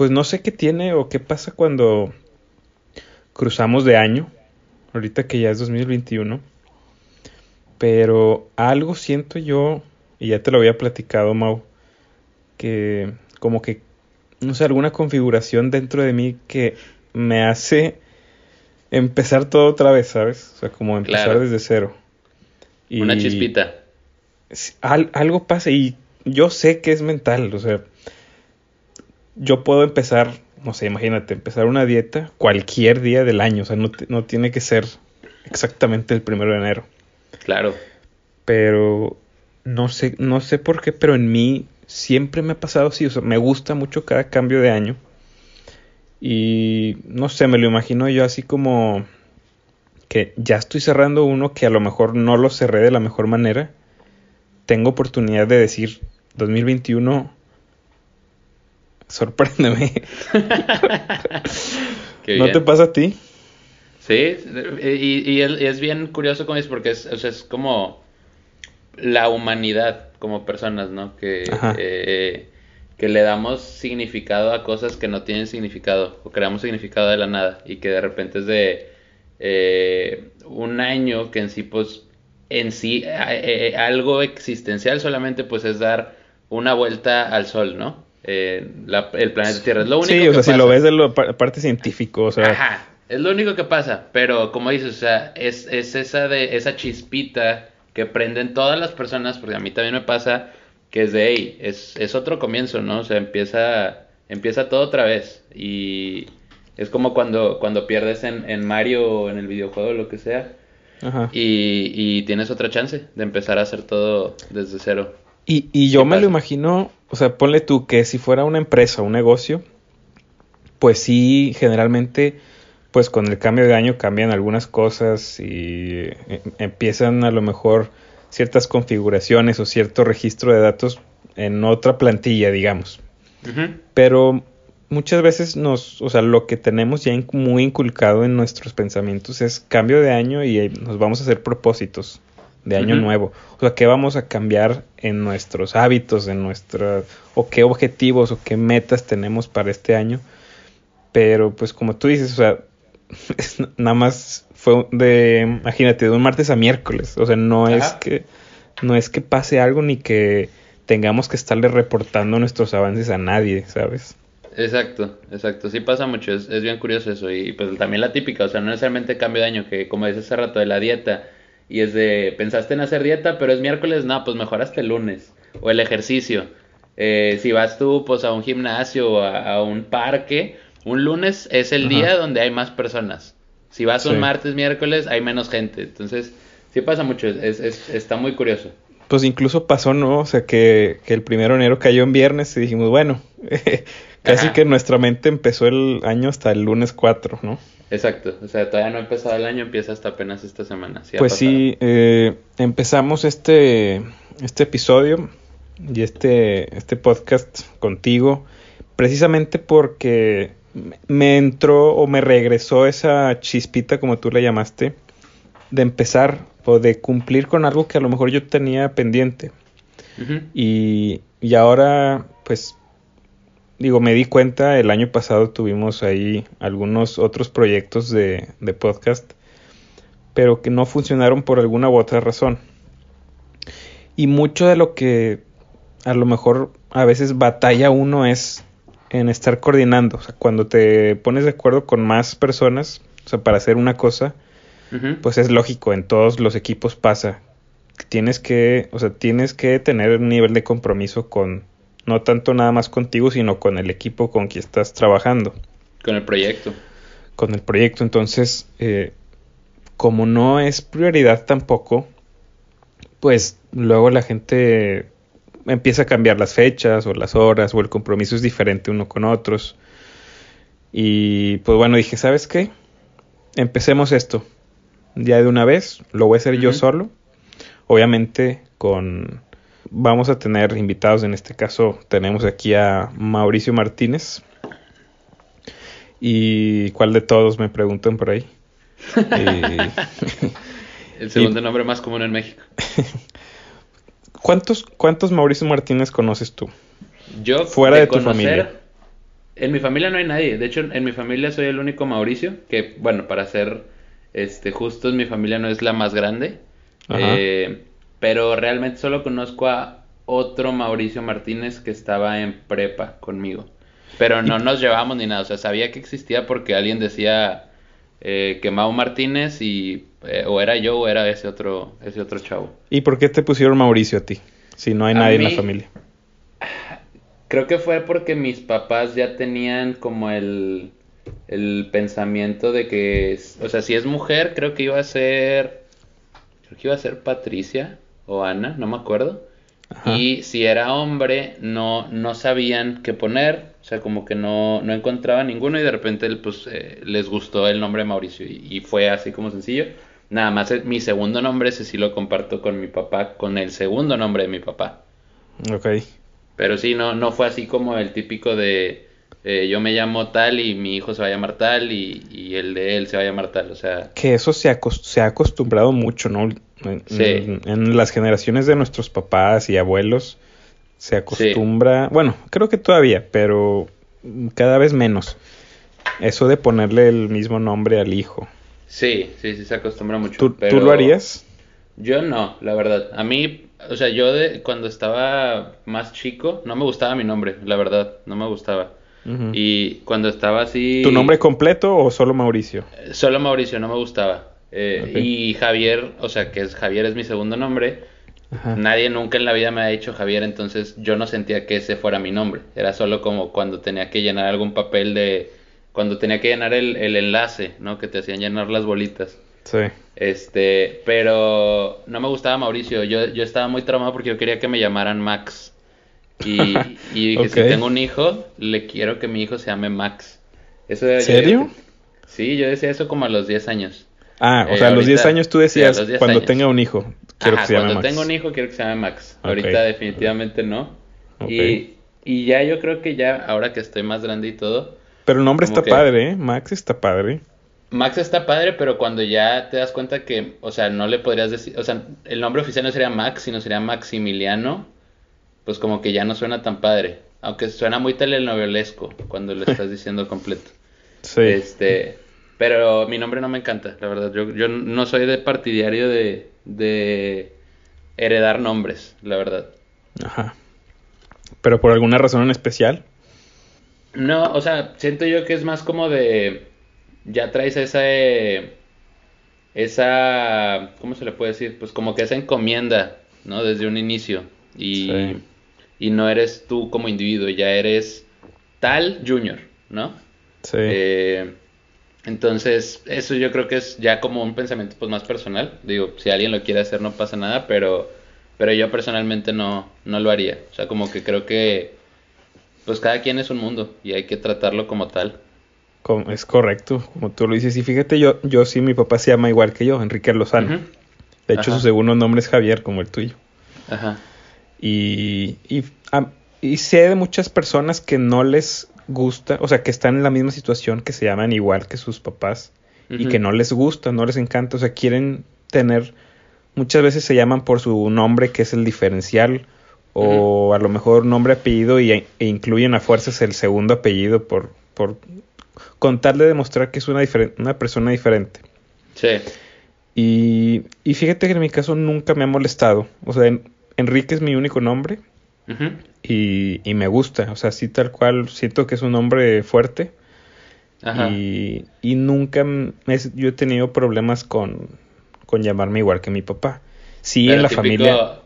Pues no sé qué tiene o qué pasa cuando cruzamos de año, ahorita que ya es 2021, pero algo siento yo, y ya te lo había platicado, Mau, que como que, no sé, alguna configuración dentro de mí que me hace empezar todo otra vez, ¿sabes? O sea, como empezar desde cero. Una chispita. algo pasa y yo sé que es mental, o sea, yo puedo empezar, no sé, imagínate, empezar una dieta cualquier día del año, o sea, no, no tiene que ser exactamente el primero de enero. Claro. Pero no sé, no sé por qué, pero en mí siempre me ha pasado así, o sea, me gusta mucho cada cambio de año. Y no sé, me lo imagino yo así como que ya estoy cerrando uno que a lo mejor no lo cerré de la mejor manera. Tengo oportunidad de decir 2021 sorpréndeme. ¿No te pasa a ti? Sí, y, es bien curioso como es porque es, es como la humanidad como personas, ¿no? Que, eh, que le damos significado a cosas que no tienen significado o creamos significado de la nada y que de repente es de eh, un año que en sí, pues, en sí, eh, algo existencial solamente pues es dar una vuelta al sol, ¿no? el planeta Tierra es lo único sí, o sea, si lo ves de la parte científico, o sea... Ajá, es lo único que pasa, pero como dices, o sea, es, es esa, de, esa chispita que prenden todas las personas, porque a mí también me pasa que es de, hey, es, es otro comienzo, ¿no? O sea, empieza, empieza todo otra vez. Y es como cuando, cuando pierdes en, en Mario o en el videojuego o lo que sea. Y, y, tienes otra chance de empezar a hacer todo desde cero. Y, y yo me lo imagino, o sea, ponle tú que si fuera una empresa, un negocio, pues sí, generalmente pues con el cambio de año cambian algunas cosas y eh, empiezan a lo mejor ciertas configuraciones o cierto registro de datos en otra plantilla, digamos. Pero muchas veces nos, o sea, lo que tenemos ya muy inculcado en nuestros pensamientos es cambio de año y nos vamos a hacer propósitos de año nuevo. O sea, qué vamos a cambiar en nuestros hábitos, en nuestra o qué objetivos o qué metas tenemos para este año. Pero pues como tú dices, o sea, nada más fue de, imagínate, de un martes a miércoles. O sea, no es que no es que pase algo ni que tengamos que estarle reportando nuestros avances a nadie, ¿sabes? Exacto, exacto. Sí pasa mucho, es, bien curioso eso. Y pues también la típica, o sea, no necesariamente cambio de año, que como dices hace rato de la dieta, y es de, pensaste en hacer dieta, pero es miércoles, no, pues mejoraste el lunes. O el ejercicio. Eh, si vas tú, pues a un gimnasio o a un parque, un lunes es el día donde hay más personas. Si vas un martes, miércoles, hay menos gente. Entonces, sí pasa mucho, es, está muy curioso. Pues incluso pasó, ¿no? O sea, que, el primero de enero cayó en viernes y dijimos, bueno, casi que nuestra mente empezó el año hasta el lunes 4, ¿no? Exacto, o sea, todavía no ha empezado el año, empieza hasta apenas esta semana. pues sí, eh, empezamos este, este episodio y este, este podcast contigo precisamente porque me entró o me regresó esa chispita, como tú la llamaste, de empezar o de cumplir con algo que a lo mejor yo tenía pendiente. y, y ahora, pues, digo, me di cuenta, el año pasado tuvimos ahí algunos otros proyectos de, de podcast, pero que no funcionaron por alguna u otra razón. Y mucho de lo que a lo mejor a veces batalla uno es en estar coordinando. O sea, cuando te pones de acuerdo con más personas, o sea, para hacer una cosa, pues es lógico, en todos los equipos pasa. Tienes que, o sea, tienes que tener un nivel de compromiso con, no tanto nada más contigo, sino con el equipo con quien estás trabajando. Con el proyecto. Con el proyecto. Entonces, eh, como no es prioridad tampoco, pues luego la gente empieza a cambiar las fechas o las horas o el compromiso es diferente uno con otros. Y pues bueno, dije, ¿sabes qué? Empecemos esto. Ya de una vez, lo voy a hacer yo solo. Obviamente con... Vamos a tener invitados, en este caso tenemos aquí a Mauricio Martínez. ¿Y cuál de todos me preguntan por ahí? El segundo nombre más común en México. ¿Cuántos, ¿Cuántos Mauricio Martínez conoces tú? Yo, fuera de, tu familia. En mi familia no hay nadie. De hecho, en mi familia soy el único Mauricio. Que, bueno, para ser este, justos, mi familia no es la más grande. Eh, pero realmente solo conozco a otro Mauricio Martínez que estaba en prepa conmigo. Pero no nos llevamos ni nada. O sea, sabía que existía porque alguien decía eh, que Mau Martínez y eh, o era yo o era ese otro, ese otro chavo. ¿Y por qué te pusieron Mauricio a ti? Si no hay nadie en la familia. Creo que fue porque mis papás ya tenían como el, el pensamiento de que, o sea, si es mujer, creo que iba a ser, creo que iba a ser Patricia o Ana, no me acuerdo. Y si era hombre, no, no sabían qué poner, o sea, como que no, no encontraban ninguno y de repente pues eh, les gustó el nombre Mauricio y, fue así como sencillo. Nada más eh, mi segundo nombre, ese sí lo comparto con mi papá, con el segundo nombre de mi papá. Ok. Pero sí, no, no fue así como el típico de eh, yo me llamo tal y mi hijo se va a llamar tal y, el de él se va a llamar tal, o sea... Que eso se, se ha acostumbrado mucho, ¿no? En, sí. en, las generaciones de nuestros papás y abuelos se acostumbra, bueno, creo que todavía, pero cada vez menos. Eso de ponerle el mismo nombre al hijo. Sí, sí, sí se acostumbra mucho. ¿Tú, ¿tú lo harías? Yo no, la verdad. A mí, o sea, yo de, cuando estaba más chico, no me gustaba mi nombre, la verdad, no me gustaba. Y cuando estaba así... ¿Tu nombre completo o solo Mauricio? Solo Mauricio, no me gustaba. Eh, y Javier, o sea, que es Javier es mi segundo nombre. Nadie nunca en la vida me ha dicho Javier, entonces yo no sentía que ese fuera mi nombre. Era solo como cuando tenía que llenar algún papel de... Cuando tenía que llenar el, el enlace, ¿no? Que te hacían llenar las bolitas. Sí. Este, pero no me gustaba Mauricio. Yo, yo estaba muy traumado porque yo quería que me llamaran Max. Y, y dije, si tengo un hijo, le quiero que mi hijo se llame Max. Eso ¿Serio? sí, yo decía eso como a los 10 años. Ah, o sea, a los 10 años tú decías, cuando tenga un hijo, quiero que se llame cuando tenga un hijo quiero que se llame Max. Ahorita definitivamente no. Y, y ya yo creo que ya, ahora que estoy más grande y todo... Pero el nombre está padre, ¿eh? Max está padre. Max está padre, pero cuando ya te das cuenta que, o sea, no le podrías decir, o sea, el nombre oficial no sería Max, sino sería Maximiliano, pues como que ya no suena tan padre. Aunque suena muy telenovelesco cuando lo estás diciendo completo. Sí. Este, pero mi nombre no me encanta, la verdad. Yo, yo no soy de partidario de, de heredar nombres, la verdad. Ajá. ¿Pero por alguna razón en especial? No, o sea, siento yo que es más como de ya traes esa, eh, esa, ¿cómo se le puede decir? Pues como que esa encomienda, ¿no? Desde un inicio. Y, y no eres tú como individuo, ya eres tal junior, ¿no? Sí. Eh, entonces, eso yo creo que es ya como un pensamiento pues más personal. Digo, si alguien lo quiere hacer no pasa nada, pero, pero yo personalmente no, no lo haría. O sea, como que creo que pues cada quien es un mundo y hay que tratarlo como tal. Es correcto, como tú lo dices. Y fíjate, yo, yo sí, mi papá se llama igual que yo, Enrique Lozano. De hecho, su segundo nombre es Javier, como el tuyo. Ajá. Y, y, y, sé de muchas personas que no les gusta, o sea, que están en la misma situación, que se llaman igual que sus papás y que no les gusta, no les encanta, o sea, quieren tener, muchas veces se llaman por su nombre, que es el diferencial, o a lo mejor nombre, apellido, y, e incluyen a fuerzas el segundo apellido por, por con tal de demostrar que es una, una persona diferente. Sí. Y, y, fíjate que en mi caso nunca me ha molestado. O sea, Enrique es mi único nombre. y, y, me gusta. O sea, sí, tal cual. Siento que es un nombre fuerte. Ajá. Y, y nunca yo he tenido problemas con, con llamarme igual que mi papá. Sí, en la familia.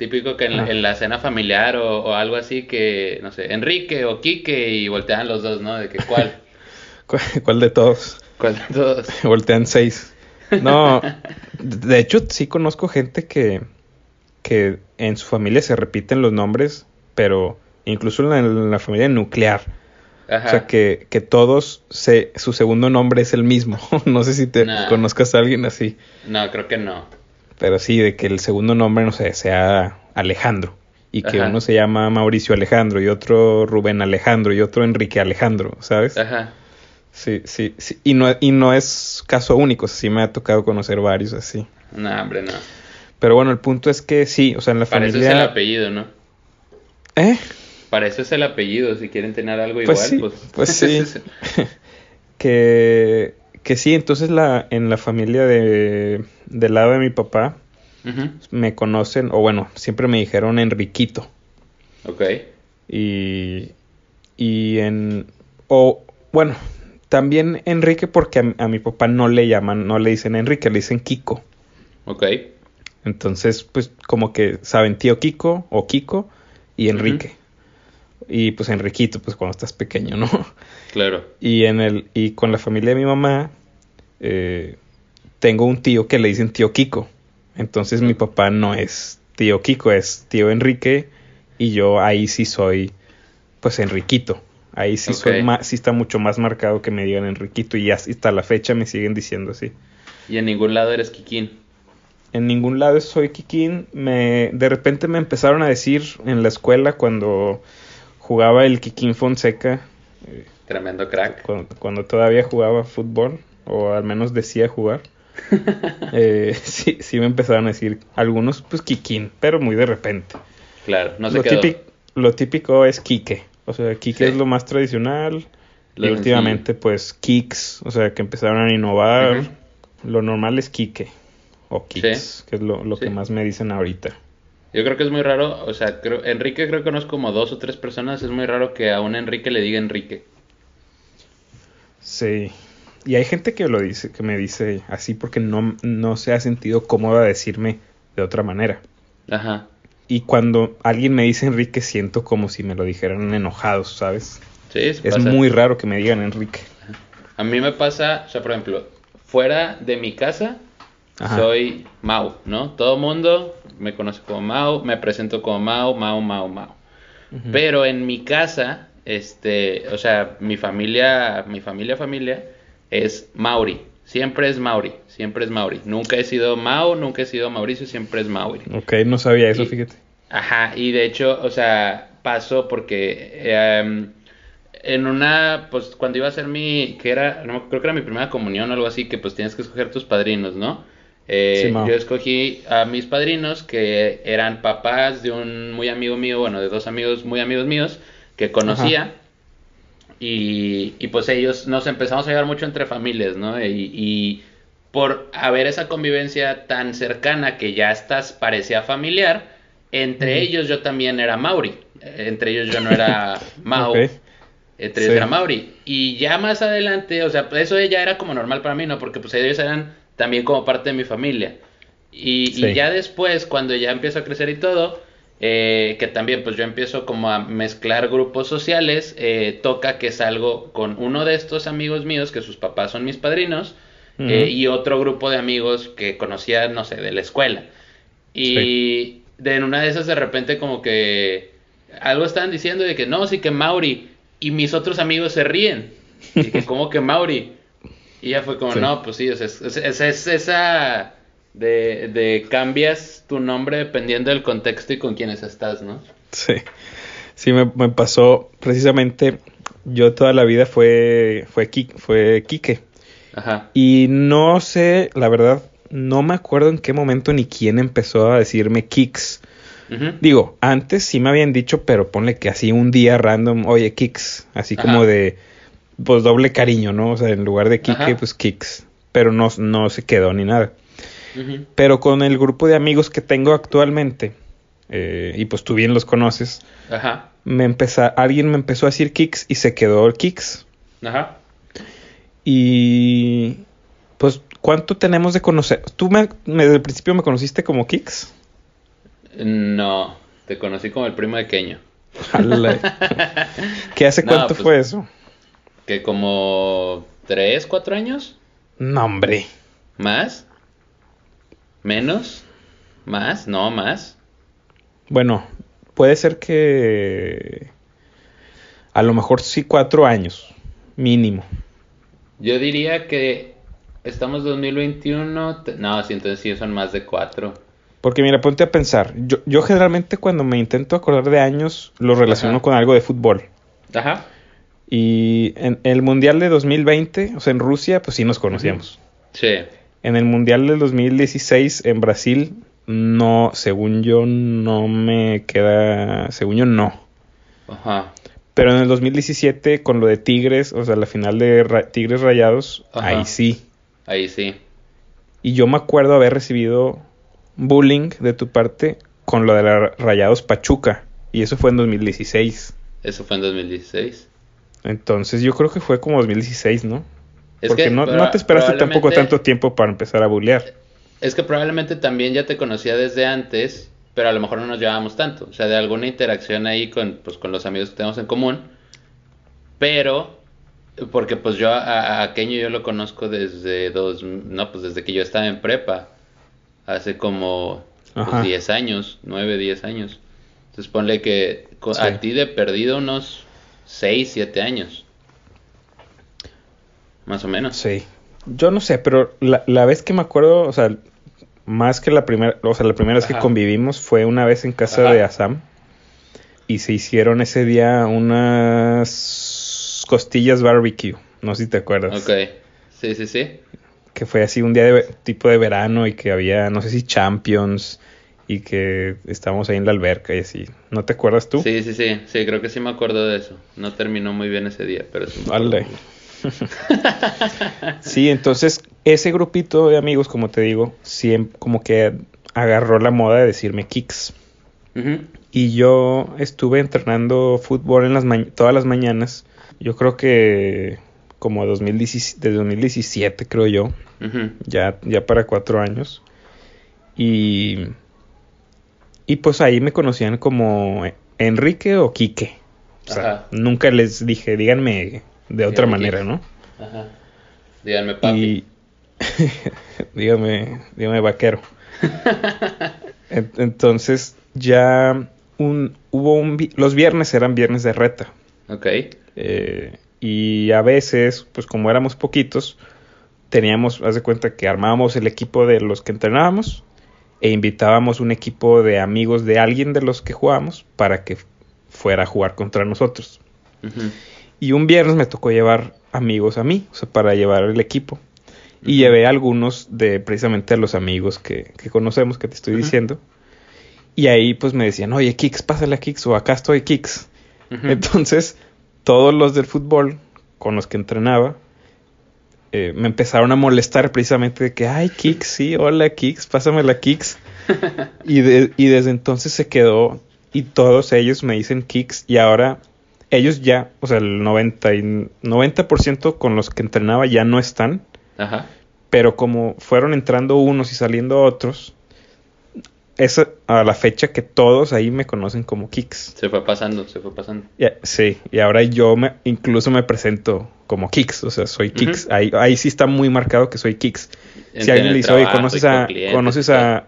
Típico que en, la cena familiar o, o, algo así que, no sé, Enrique o Quique y voltean los dos, ¿no? De que cuál. ¿Cuál de todos? ¿Cuál de todos? Voltean seis. No, de hecho sí conozco gente que, que en su familia se repiten los nombres, pero incluso en la, familia nuclear. O sea, que, que todos, se, su segundo nombre es el mismo. no sé si te conozcas a alguien así. No, creo que no. Pero sí, de que el segundo nombre, no sé, sea Alejandro. Y que uno se llama Mauricio Alejandro y otro Rubén Alejandro y otro Enrique Alejandro, ¿sabes? Ajá. Sí, sí, sí. Y no, y no es caso único, sí me ha tocado conocer varios así. No, hombre, no. Pero bueno, el punto es que sí, o sea, en la Para familia... eso es el apellido, ¿no? ¿Eh? Para eso es el apellido, si quieren tener algo igual, Pues sí, pues... pues sí. que, que sí, entonces la, en la familia de, del lado de mi papá me conocen, o bueno, siempre me dijeron Enriquito. Ok. Y, y en, o bueno, también Enrique porque a, a mi papá no le llaman, no le dicen Enrique, le dicen Kiko. Ok. Entonces, pues como que saben tío Kiko o Kiko y Enrique. Y pues Enriquito, pues cuando estás pequeño, ¿no? Claro. Y en el, y con la familia de mi mamá, eh, tengo un tío que le dicen tío Kiko. Entonces mi papá no es tío Kiko, es tío Enrique. Y yo ahí sí soy, pues Enriquito. Ahí sí, soy sí está mucho más marcado que me digan Enriquito. Y hasta la fecha me siguen diciendo así. Y en ningún lado eres Kikín. En ningún lado soy Kikín. Me, de repente me empezaron a decir en la escuela cuando jugaba el Kikín Fonseca, Tremendo crack. cuando, cuando todavía jugaba fútbol, o al menos decía jugar. eh, sí, sí me empezaron a decir algunos, pues Kikín, pero muy de repente. Claro, no se lo, quedó. típico, lo típico es Kike. O sea, Kike Sí. es lo más tradicional. Lo y últimamente, pues, Kicks. O sea, que empezaron a innovar. Lo normal es Kike. O Kicks, que es lo, lo que más me dicen ahorita. Yo creo que es muy raro, o sea, creo, Enrique creo que conozco como dos o tres personas, es muy raro que a un Enrique le diga Enrique. Sí. Y hay gente que lo dice, que me dice así porque no, no se ha sentido cómoda decirme de otra manera. Ajá. Y cuando alguien me dice Enrique, siento como si me lo dijeran enojados, ¿sabes? Sí, Es pasa. muy raro que me digan Enrique. A mí me pasa, o sea, por ejemplo, fuera de mi casa Ajá. soy Mau, ¿no? Todo mundo me conoce como Mau, me presento como Mau, Mau, Mau, Mau. Pero en mi casa, este, o sea, mi familia, mi familia, familia, es Mauri. Siempre es Mauri, siempre es Mauri. Nunca he sido Mau, nunca he sido Mauricio, siempre es Mauri. Ok, no sabía eso, Y- fíjate. Ajá, y de hecho, o sea, pasó porque em, en una, pues cuando iba a ser mi, que era, no, creo que era mi primera comunión o algo así, que pues tienes que escoger tus padrinos, ¿no? Eh, Sí, Mao. yo escogí a mis padrinos que eran papás de un muy amigo mío, bueno, de dos amigos muy amigos míos que conocía. Y, y pues ellos nos empezamos a llevar mucho entre familias, ¿no? Y, y por haber esa convivencia tan cercana que ya estás, parecía familiar, entre ellos yo también era Mauri. Entre ellos yo no era Mau. Ok. Entre ellos Sí. era Mauri. Y ya más adelante, o sea, pues eso ya era como normal para mí, ¿no? Porque pues ellos eran también como parte de mi familia. Y, ya después, cuando ya empiezo a crecer y todo, eh, que también pues yo empiezo como a mezclar grupos sociales, eh, toca que salgo con uno de estos amigos míos, que sus papás son mis padrinos, eh, y otro grupo de amigos que conocía, no sé, de la escuela. Y de en una de esas de repente como que algo estaban diciendo de que no, sí que Mauri, y mis otros amigos se ríen. Y que como que Mauri. Y ya fue como, Sí. no, pues sí, o sea, es, es- es- es esa de, de cambias tu nombre dependiendo del contexto y con quienes estás, ¿no? Sí, sí me, me pasó precisamente, yo toda la vida fue, fue, Ki- fue Quique. Ajá. Y no sé, la verdad, no me acuerdo en qué momento ni quién empezó a decirme Kicks. Ujú. Digo, antes sí me habían dicho, pero ponle que así un día random, oye, Kicks, así Ajá. como de, pues doble cariño, ¿no? O sea, en lugar de Kike, Ajá. pues Kicks. Pero no, no se quedó ni nada. Pero con el grupo de amigos que tengo actualmente, eh, y pues tú bien los conoces, Ajá. me empezó, alguien me empezó a decir Kicks y se quedó el Kicks. Ajá. Y pues, ¿cuánto tenemos de conocer? ¿Tú me, me- desde el principio me conociste como Kicks? No, te conocí como el primo de Keño. ¿Qué hace No, cuánto pues- fue eso? Que como tres, cuatro años. No, hombre. ¿Más? ¿Menos? ¿Más? No, más. Bueno, puede ser que a lo mejor sí cuatro años, mínimo. Yo diría que estamos 2021. te- No, sí, entonces sí son más de cuatro. Porque mira, ponte a pensar. Yo, yo generalmente cuando me intento acordar de años lo relaciono Ajá. con algo de fútbol. Ajá. Y en el Mundial de 2020, o sea, en Rusia, pues sí nos conocíamos. Sí. En el Mundial del 2016 en Brasil, no, según yo, no me queda, según yo, no. Ajá. Pero en el 2017, con lo de Tigres, o sea, la final de Tigres Rayados, ahí sí. Ahí sí. Y yo me acuerdo haber recibido bullying de tu parte con lo de la Rayados Pachuca. Y eso fue en 2016. Eso fue en 2016. Entonces yo creo que fue como 2016, ¿no? Porque no, no, te esperaste tampoco tanto tiempo para empezar a bullear. Es que probablemente también ya te conocía desde antes, pero a lo mejor no nos llevábamos tanto. O sea, de alguna interacción ahí con, pues, con los amigos que tenemos en común. Pero, porque pues yo a, a yo lo conozco desde dos, no, pues desde que yo estaba en prepa. Hace como 10 pues, años, 9, 10 años. Entonces ponle que a ti de perdido unos 6, 7 años. Más o menos. Sí. Yo no sé, pero la, la vez que me acuerdo, o sea, más que la primera, o sea, la primera vez que convivimos fue una vez en casa de Asam y se hicieron ese día unas costillas barbecue, no sé si te acuerdas. Ok, sí, sí, sí. Que fue así un día de tipo de verano y que había, no sé si Champions y que estábamos ahí en la alberca y así. ¿No te acuerdas tú? Sí, sí, sí, sí, creo que sí me acuerdo de eso. No terminó muy bien ese día, pero sí. Vale. sí, entonces ese grupito de amigos, como te digo, siempre como que agarró la moda de decirme kicks. Y yo estuve entrenando fútbol en las todas las mañanas. Yo creo que como 2017, de 2017 creo yo. ya, ya para cuatro años. Y, y pues ahí me conocían como Enrique o Quique. O sea, nunca les dije, díganme de otra manera, ¿no? Ajá. Díganme papi. dígame, dígame vaquero. Entonces ya un, hubo un... Los viernes eran viernes de reta. Ok. Eh, y a veces, pues como éramos poquitos, teníamos, haz de cuenta que armábamos el equipo de los que entrenábamos e invitábamos un equipo de amigos de alguien de los que jugábamos para que fuera a jugar contra nosotros. Y un viernes me tocó llevar amigos a mí, o sea, para llevar el equipo. Y llevé algunos de precisamente los amigos que, que conocemos, que te estoy diciendo. Y ahí pues me decían, oye, Kix, pásale a Kix, o acá estoy Kix. Entonces, todos los del fútbol con los que entrenaba, eh, me empezaron a molestar precisamente de que, ay, Kix, sí, hola Kix, pásame la Kix. y, y desde entonces se quedó, y todos ellos me dicen Kix, y ahora ellos ya, o sea, el 90, y 90 con los que entrenaba ya no están. Ajá. Pero como fueron entrando unos y saliendo otros, es a la fecha que todos ahí me conocen como Kicks. Se fue pasando, se fue pasando. sí, y ahora yo me, incluso me presento como Kicks, o sea, soy Kicks. ahí, ahí sí está muy marcado que soy Kicks. si alguien le dice, oye, ¿conoces a, conoces a,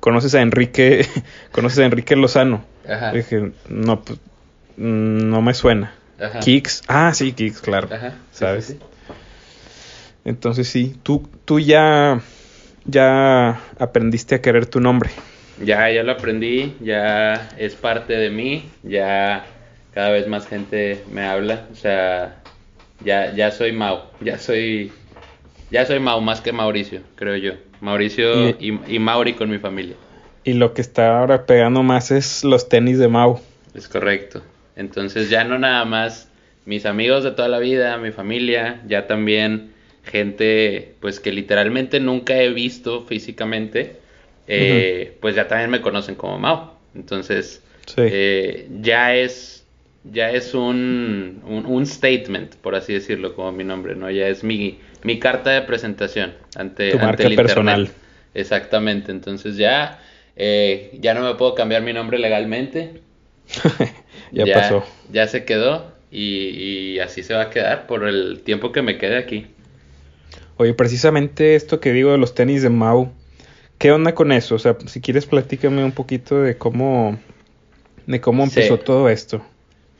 conoces a Enrique, conoces a Enrique Lozano? Ajá. Dije, no, pues Mm, no me suena. Ajá. Kicks. Ah, sí, Kicks, claro. Ajá. ¿Sabes? Entonces sí, tú, tú ya, ya aprendiste a querer tu nombre. Ya, ya lo aprendí, ya es parte de mí, ya cada vez más gente me habla, o sea, ya, ya soy Mau, ya soy, ya soy Mau más que Mauricio, creo yo. Mauricio y, y Mauri con mi familia. Y lo que está ahora pegando más es los tenis de Mau. Es correcto. Entonces ya no nada más mis amigos de toda la vida, mi familia, ya también gente pues que literalmente nunca he visto físicamente, eh, pues ya también me conocen como Mao. Entonces eh, ya es ya es un, un, statement, por así decirlo, como mi nombre, ¿no? Ya es mi, mi carta de presentación ante, tu marca personal. Exactamente, entonces ya, eh, ya no me puedo cambiar mi nombre legalmente. ya, pasó. Ya se quedó y, así se va a quedar por el tiempo que me quede aquí. Oye, precisamente esto que digo de los tenis de Mau, ¿qué onda con eso? O sea, si quieres platícame un poquito de cómo, de cómo empezó todo esto.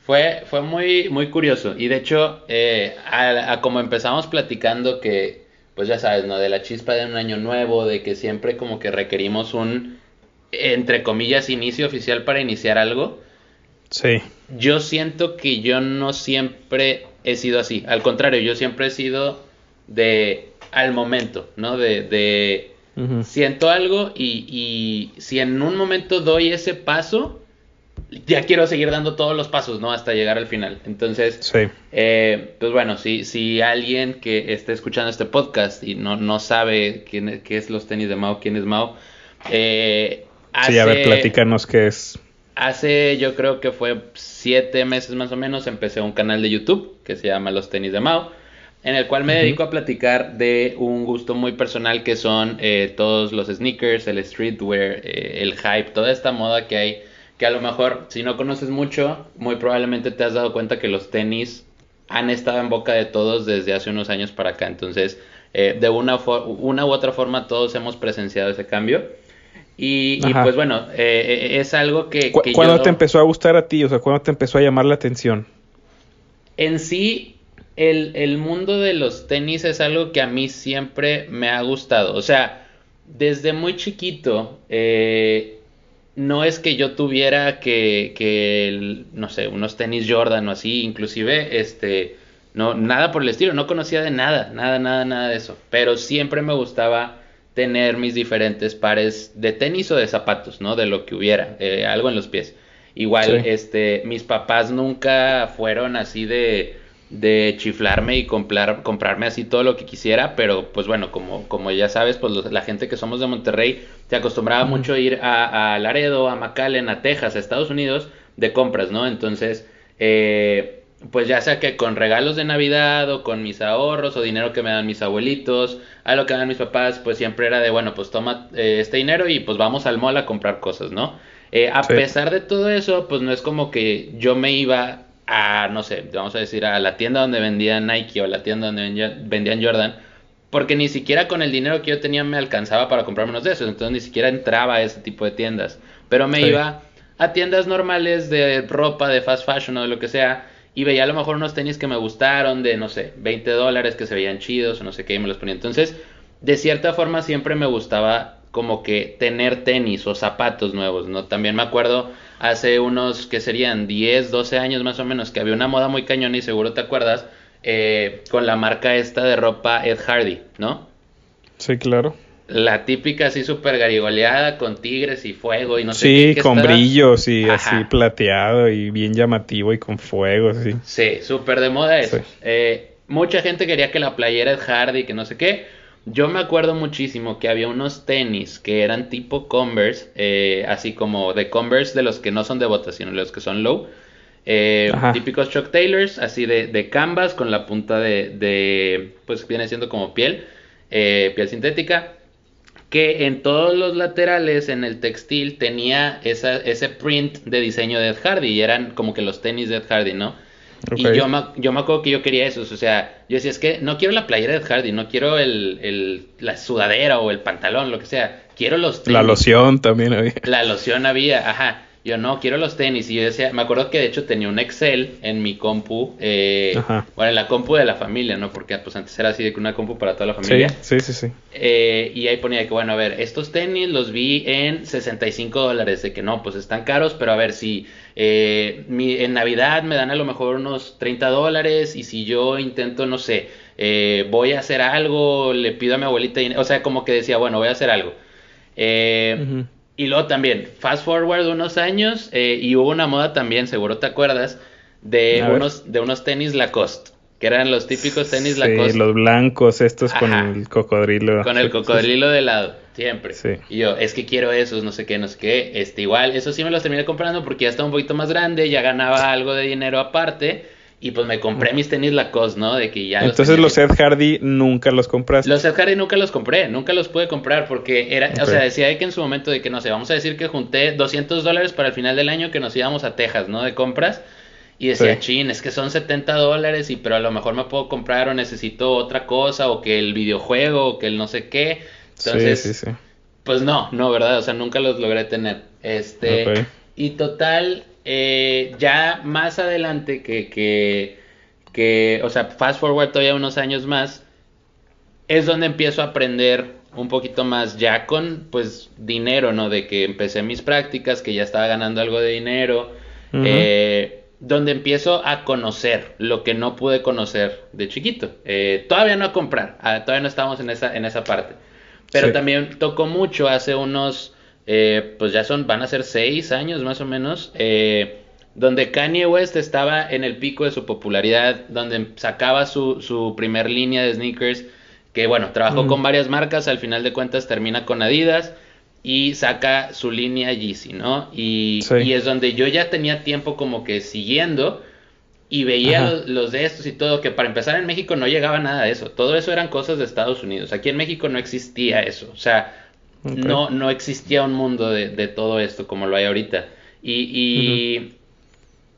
Fue, fue muy, muy curioso y de hecho, eh, a, como empezamos platicando que, pues ya sabes, ¿no? De la chispa de un año nuevo, de que siempre como que requerimos un, entre comillas, inicio oficial para iniciar algo. Sí. Yo siento que yo no siempre he sido así. Al contrario, yo siempre he sido de al momento, ¿no? De, de siento algo y, y si en un momento doy ese paso, ya quiero seguir dando todos los pasos, ¿no? Hasta llegar al final. Entonces, sí. eh, pues bueno, si, si alguien que esté escuchando este podcast y no, no sabe quién, qué es los tenis de Mao, quién es Mao, eh, sí, a ver, platícanos qué es. Hace, yo creo que fue siete meses más o menos, empecé un canal de YouTube que se llama Los Tenis de Mao, en el cual me dedico a platicar de un gusto muy personal que son eh, todos los sneakers, el streetwear, eh, el hype, toda esta moda que hay, que a lo mejor si no conoces mucho, muy probablemente te has dado cuenta que los tenis han estado en boca de todos desde hace unos años para acá, entonces eh, de una, una u otra forma todos hemos presenciado ese cambio. Y, pues bueno, es algo que... ¿Cuándo te empezó a gustar a ti? O sea, ¿cuándo te empezó a llamar la atención? En sí, el, el, mundo de los tenis es algo que a mí siempre me ha gustado. O sea, desde muy chiquito, eh, no es que yo tuviera que, que, no sé, unos tenis Jordan o así, inclusive, este, no, nada por el estilo, no conocía de nada, nada, nada, nada de eso. Pero siempre me gustaba tener mis diferentes pares de tenis o de zapatos, ¿no? De lo que hubiera, eh, algo en los pies. Igual, este, mis papás nunca fueron así de, de chiflarme y comprar, comprarme así todo lo que quisiera, pero pues bueno, como, como ya sabes, pues la gente que somos de Monterrey se acostumbraba mucho a ir a, a Laredo, a McAllen, a Texas, a Estados Unidos de compras, ¿no? Entonces, eh, pues ya sea que con regalos de Navidad o con mis ahorros o dinero que me dan mis abuelitos, a lo que dan mis papás, pues siempre era de, bueno, pues toma eh, este dinero y pues vamos al mall a comprar cosas, ¿no? Eh, a pesar de todo eso, pues no es como que yo me iba a, no sé, vamos a decir, a la tienda donde vendían Nike o la tienda donde vendían Jordan, porque ni siquiera con el dinero que yo tenía me alcanzaba para comprarme unos de esos, entonces ni siquiera entraba a ese tipo de tiendas, pero me iba a tiendas normales de ropa, de fast fashion o de lo que sea, y veía a lo mejor unos tenis que me gustaron de, no sé, 20 dólares que se veían chidos o no sé qué, y me los ponía. Entonces, de cierta forma siempre me gustaba como que tener tenis o zapatos nuevos, ¿no? También me acuerdo hace unos que serían 10, 12 años más o menos, que había una moda muy cañón y seguro te acuerdas, eh, con la marca esta de ropa Ed Hardy, ¿no? Sí, claro la típica así súper garigoleada con tigres y fuego y no sé qué. Sí, con brillos y así plateado y bien llamativo y con fuego, sí. Sí, súper de moda eso. Eh, mucha gente quería que la playera de Hardy, que no sé qué. Yo me acuerdo muchísimo que había unos tenis que eran tipo Converse, eh, así como de Converse de los que no son de bota, sino de los que son low. Eh, típicos Chuck Taylors, así de, de canvas con la punta de, de, pues viene siendo como piel, piel sintética que en todos los laterales en el textil tenía esa, ese print de diseño de Ed Hardy y eran como que los tenis de Ed Hardy, ¿no? Y yo me, yo me acuerdo que yo quería esos, o sea, yo decía, es que no quiero la playera de Hardy, no quiero el, el, la sudadera o el pantalón, lo que sea, quiero los tenis. La loción también había. La loción había, ajá. Yo no, quiero los tenis. Y yo decía, me acuerdo que de hecho tenía un Excel en mi compu, eh, bueno, en la compu de la familia, ¿no? Porque pues antes era así de que una compu para toda la familia. Sí, sí, sí. Eh, y ahí ponía que, bueno, a ver, estos tenis los vi en 65 dólares, de que no, pues están caros, pero a ver si eh, en Navidad me dan a lo mejor unos 30 dólares y si yo intento, no sé, voy a hacer algo, le pido a mi abuelita, o sea, como que decía, bueno, voy a hacer algo. Eh, y luego también, fast forward unos años, eh, y hubo una moda también, seguro te acuerdas, de unos, de unos tenis Lacoste, que eran los típicos tenis sí, Lacoste. los blancos, estos con el cocodrilo. Con el cocodrilo de lado, siempre. Y yo, es que quiero esos, no sé qué, no sé qué. Este, igual, eso sí me los terminé comprando porque ya estaba un poquito más grande, ya ganaba algo de dinero aparte. Y pues me compré mis tenis Lacoste, ¿no? De que ya Entonces los, Ed Hardy nunca los compraste. Los Ed Hardy nunca los compré, nunca los pude comprar porque era, o sea, decía que en su momento de que no sé, vamos a decir que junté 200 dólares para el final del año que nos íbamos a Texas, ¿no? De compras. Y decía, chin, es que son 70 dólares, y pero a lo mejor me puedo comprar o necesito otra cosa, o que el videojuego, o que el no sé qué. Entonces, sí, sí, sí. pues no, no, ¿verdad? O sea, nunca los logré tener. Este, y total, eh, ya más adelante que, que, que, o sea, fast forward todavía unos años más, es donde empiezo a aprender un poquito más ya con, pues, dinero, ¿no? De que empecé mis prácticas, que ya estaba ganando algo de dinero. eh, donde empiezo a conocer lo que no pude conocer de chiquito. Eh, todavía no a comprar, ah, todavía no estamos en esa, en esa parte. Pero también tocó mucho hace unos, eh, pues ya son, van a ser seis años más o menos, eh, donde Kanye West estaba en el pico de su popularidad, donde sacaba su, su primer línea de sneakers, que bueno, trabajó mm. con varias marcas, al final de cuentas termina con Adidas y saca su línea Yeezy, ¿no? Y, y, es donde yo ya tenía tiempo como que siguiendo y veía los, de estos y todo, que para empezar en México no llegaba nada de eso, todo eso eran cosas de Estados Unidos, aquí en México no existía eso, o sea, no, no existía un mundo de, de, todo esto como lo hay ahorita. Y, y,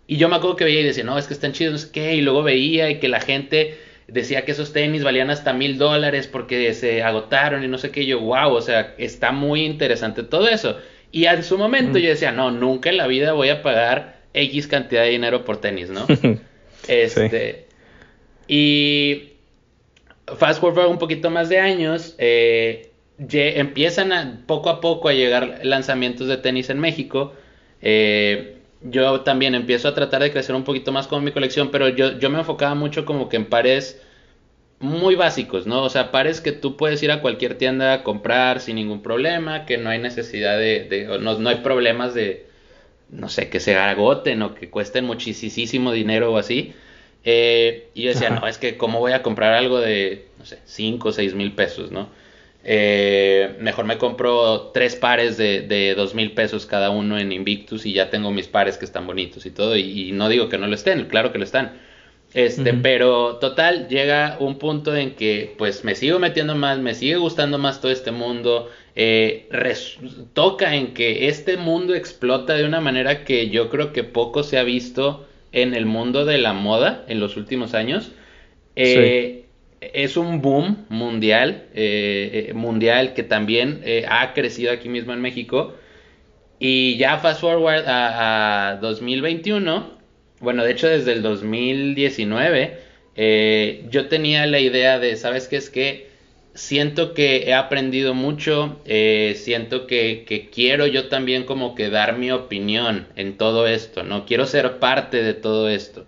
y yo me acuerdo que veía y decía, no, es que están chidos, no sé qué, y luego veía y que la gente decía que esos tenis valían hasta mil dólares porque se agotaron y no sé qué, yo, wow, o sea, está muy interesante todo eso. Y en su momento yo decía, no, nunca en la vida voy a pagar X cantidad de dinero por tenis, ¿no? este, y fast forward un poquito más de años, eh, empiezan a, poco a poco a llegar lanzamientos de tenis en México. Eh, yo también empiezo a tratar de crecer un poquito más con mi colección, pero yo, yo me enfocaba mucho como que en pares muy básicos, ¿no? O sea, pares que tú puedes ir a cualquier tienda a comprar sin ningún problema, que no hay necesidad de, no, no, hay problemas de, no sé, que se agoten o que cuesten muchísimo dinero o así. Eh, y yo decía, no, es que cómo voy a comprar algo de, no sé, 5 o 6 mil pesos, ¿no? Eh, mejor me compro tres pares de, de dos mil pesos cada uno en Invictus y ya tengo mis pares que están bonitos y todo. Y, no digo que no lo estén, claro que lo están. Este, pero total, llega un punto en que pues me sigo metiendo más, me sigue gustando más todo este mundo. Eh, toca en que este mundo explota de una manera que yo creo que poco se ha visto en el mundo de la moda en los últimos años. Eh, es un boom mundial, eh, eh, mundial que también eh, ha crecido aquí mismo en México. Y ya fast forward a, 2021, bueno, de hecho desde el 2019, yo tenía la idea de, ¿sabes qué? Es que siento que he aprendido mucho, siento que, quiero yo también como que dar mi opinión en todo esto, ¿no? Quiero ser parte de todo esto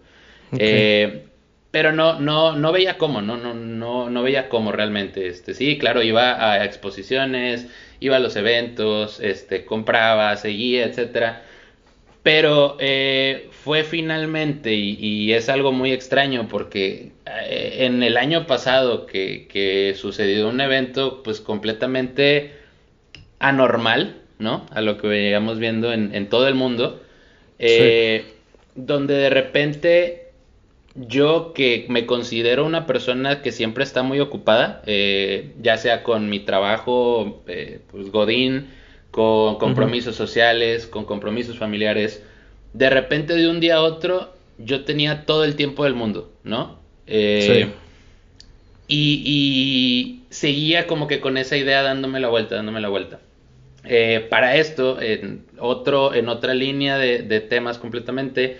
pero no, no, no veía cómo, no, no, no, no veía cómo realmente. Este, sí, claro, iba a exposiciones, iba a los eventos, este, compraba, seguía, etcétera. Pero eh, fue finalmente, y, es algo muy extraño, porque eh, en el año pasado que, que, sucedió un evento, pues completamente anormal, ¿no? A lo que veíamos viendo en, en todo el mundo, eh, donde de repente yo que me considero una persona que siempre está muy ocupada, eh, ya sea con mi trabajo, eh, pues Godín, con compromisos sociales, con compromisos familiares, de repente de un día a otro yo tenía todo el tiempo del mundo, ¿no? Eh, sí. y, seguía como que con esa idea dándome la vuelta, dándome la vuelta. para esto, en, otro, en otra línea de temas completamente,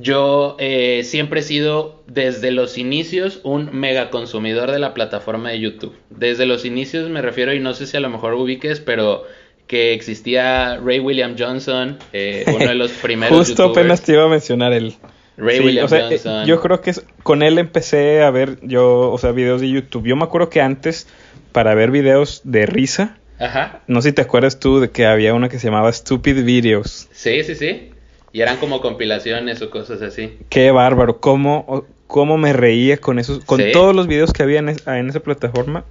yo eh, siempre he sido desde los inicios un mega consumidor de la plataforma de YouTube. Desde los inicios me refiero, y no sé si a lo mejor ubiques, pero que existía Ray William Johnson, eh, uno de los primeros. Justo apenas te iba a mencionar él. Ray William eh, Johnson. yo creo que con él empecé a ver yo, o sea, videos de YouTube. Yo me acuerdo que antes, para ver videos de risa, Ajá. no sé si te acuerdas tú de que había una que se llamaba Stupid Videos. Sí, sí, sí. Y eran como compilaciones o cosas así. Qué bárbaro, cómo, cómo me reía con esos, con todos los videos que había en, esa plataforma.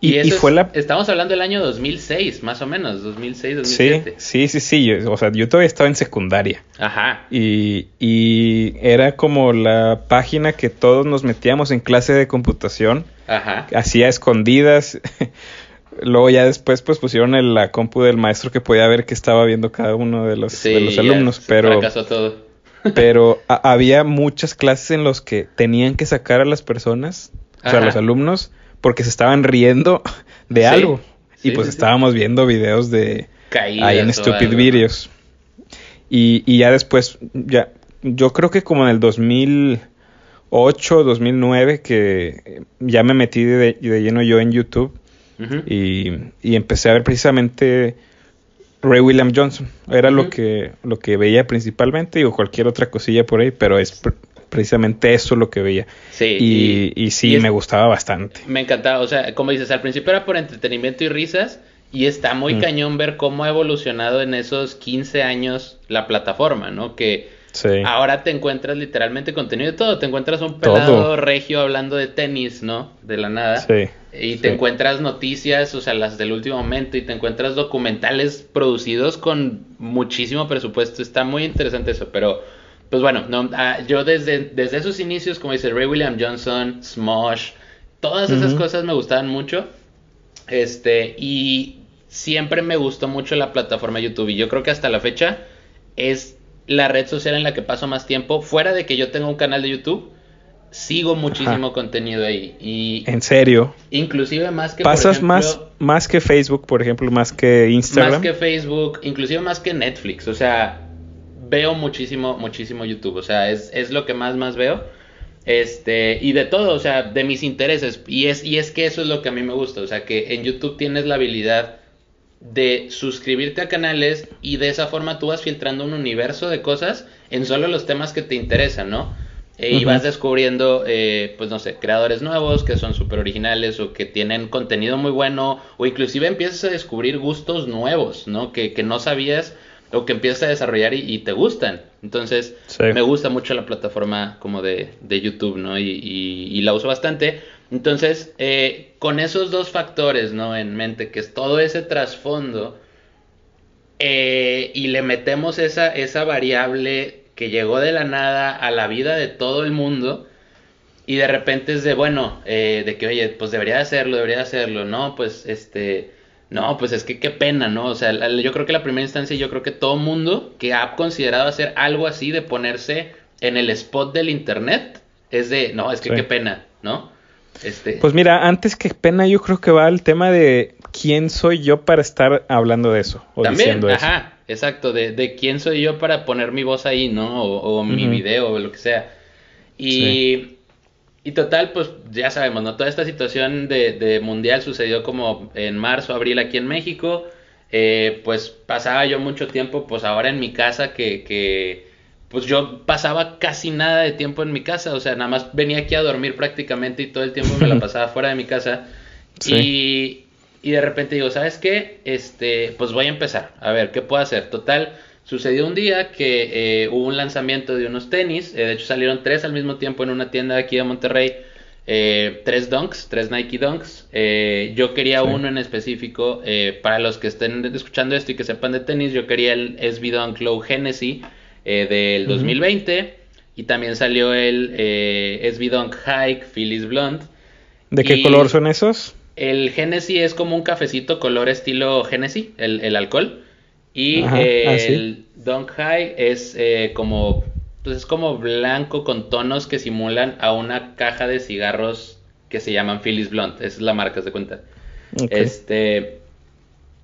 Y, y, fue la... Estamos hablando del año 2006, más o menos, 2006, 2007. Sí, sí, sí, sí. o sea, yo todavía estaba en secundaria. Ajá. Y, y era como la página que todos nos metíamos en clase de computación. Ajá. Hacía escondidas. Luego ya después pues pusieron en la compu del maestro que podía ver que estaba viendo cada uno de los, de los alumnos, pero todo. pero había muchas clases en los que tenían que sacar a las personas, o sea, a los alumnos, porque se estaban riendo de algo. y pues estábamos viendo videos de ahí en Stupid Videos. Y, y ya después, ya, yo creo que como en el 2008, 2009, que ya me metí de lleno yo en YouTube y, y, empecé a ver precisamente Ray William Johnson. Era lo, que, lo que veía principalmente, o cualquier otra cosilla por ahí, pero es precisamente eso lo que veía. Sí. Y, sí, me gustaba bastante. Me encantaba, o sea, como dices, al principio era por entretenimiento y risas, y está muy cañón ver cómo ha evolucionado en esos 15 años la plataforma, ¿no? Que ahora te encuentras literalmente contenido de todo. Te encuentras un pelado regio hablando de tenis, ¿no? De la nada. Sí. Y te encuentras noticias, o sea, las del último momento, y te encuentras documentales producidos con muchísimo presupuesto. Está muy interesante eso, pero pues bueno, no, ah, yo desde, desde esos inicios, como dice Ray William Johnson, Smosh, todas esas cosas me gustaban mucho. Este, y siempre me gustó mucho la plataforma YouTube y yo creo que hasta la fecha es la red social en la que paso más tiempo. Fuera de que yo tenga un canal de YouTube, sigo muchísimo contenido ahí. Y ¿En serio? Inclusive más que... ¿Pasas más, más que Facebook, por ejemplo, más que Instagram? Más que Facebook, inclusive más que Netflix. O sea, veo muchísimo, muchísimo YouTube. O sea, es, es lo que más, más veo. Este, y de todo, o sea, de mis intereses. Y es, y es que eso es lo que a mí me gusta. O sea, que en YouTube tienes la habilidad de suscribirte a canales y de esa forma tú vas filtrando un universo de cosas en solo los temas que te interesan, ¿no? Eh, y vas descubriendo, eh, pues no sé, creadores nuevos que son súper originales o que tienen contenido muy bueno o inclusive empiezas a descubrir gustos nuevos, ¿no? Que, que no sabías o que empiezas a desarrollar y, te gustan. Entonces, me gusta mucho la plataforma como de, de YouTube, ¿no? Y, y, la uso bastante. Entonces, eh, con esos dos factores, ¿no? En mente, que es todo ese trasfondo, eh, y le metemos esa, esa variable que llegó de la nada a la vida de todo el mundo, y de repente es de, bueno, eh, de que, oye, pues debería hacerlo, debería hacerlo, ¿no? Pues, este, no, pues es que qué pena, ¿no? O sea, yo creo que la primera instancia, yo creo que todo mundo que ha considerado hacer algo así de ponerse en el spot del internet, es de, no, es que qué pena, ¿no? Este... Pues mira, antes que pena, yo creo que va el tema de quién soy yo para estar hablando de eso. O También, ajá, exacto, de, de, quién soy yo para poner mi voz ahí, ¿no? O, mi video o lo que sea. Y, y total, pues ya sabemos, ¿no? Toda esta situación de, de mundial sucedió como en marzo, abril aquí en México. Eh, pues pasaba yo mucho tiempo, pues ahora en mi casa que, que pues yo pasaba casi nada de tiempo en mi casa, o sea, nada más venía aquí a dormir prácticamente y todo el tiempo me la pasaba fuera de mi casa. Y, y de repente digo, ¿sabes qué? Este, pues voy a empezar, a ver, ¿qué puedo hacer? Total, sucedió un día que eh, hubo un lanzamiento de unos tenis, eh, de hecho salieron tres al mismo tiempo en una tienda de aquí de Monterrey, eh, tres Dunks, tres Nike Dunks. yo quería uno en específico, para los que estén escuchando esto y que sepan de tenis, yo quería el SB Dunk Low Genesis eh, del 2020. Y también salió el eh, SB Dunk Hike Phyllis Blonde. ¿De qué color son esos? El Genesis es como un cafecito color estilo Genesis, el, alcohol. Y ah, el Dunk High es eh, como pues es como blanco con tonos que simulan a una caja de cigarros que se llaman Phyllis Blonde. Esa es la marca, se cuenta. Este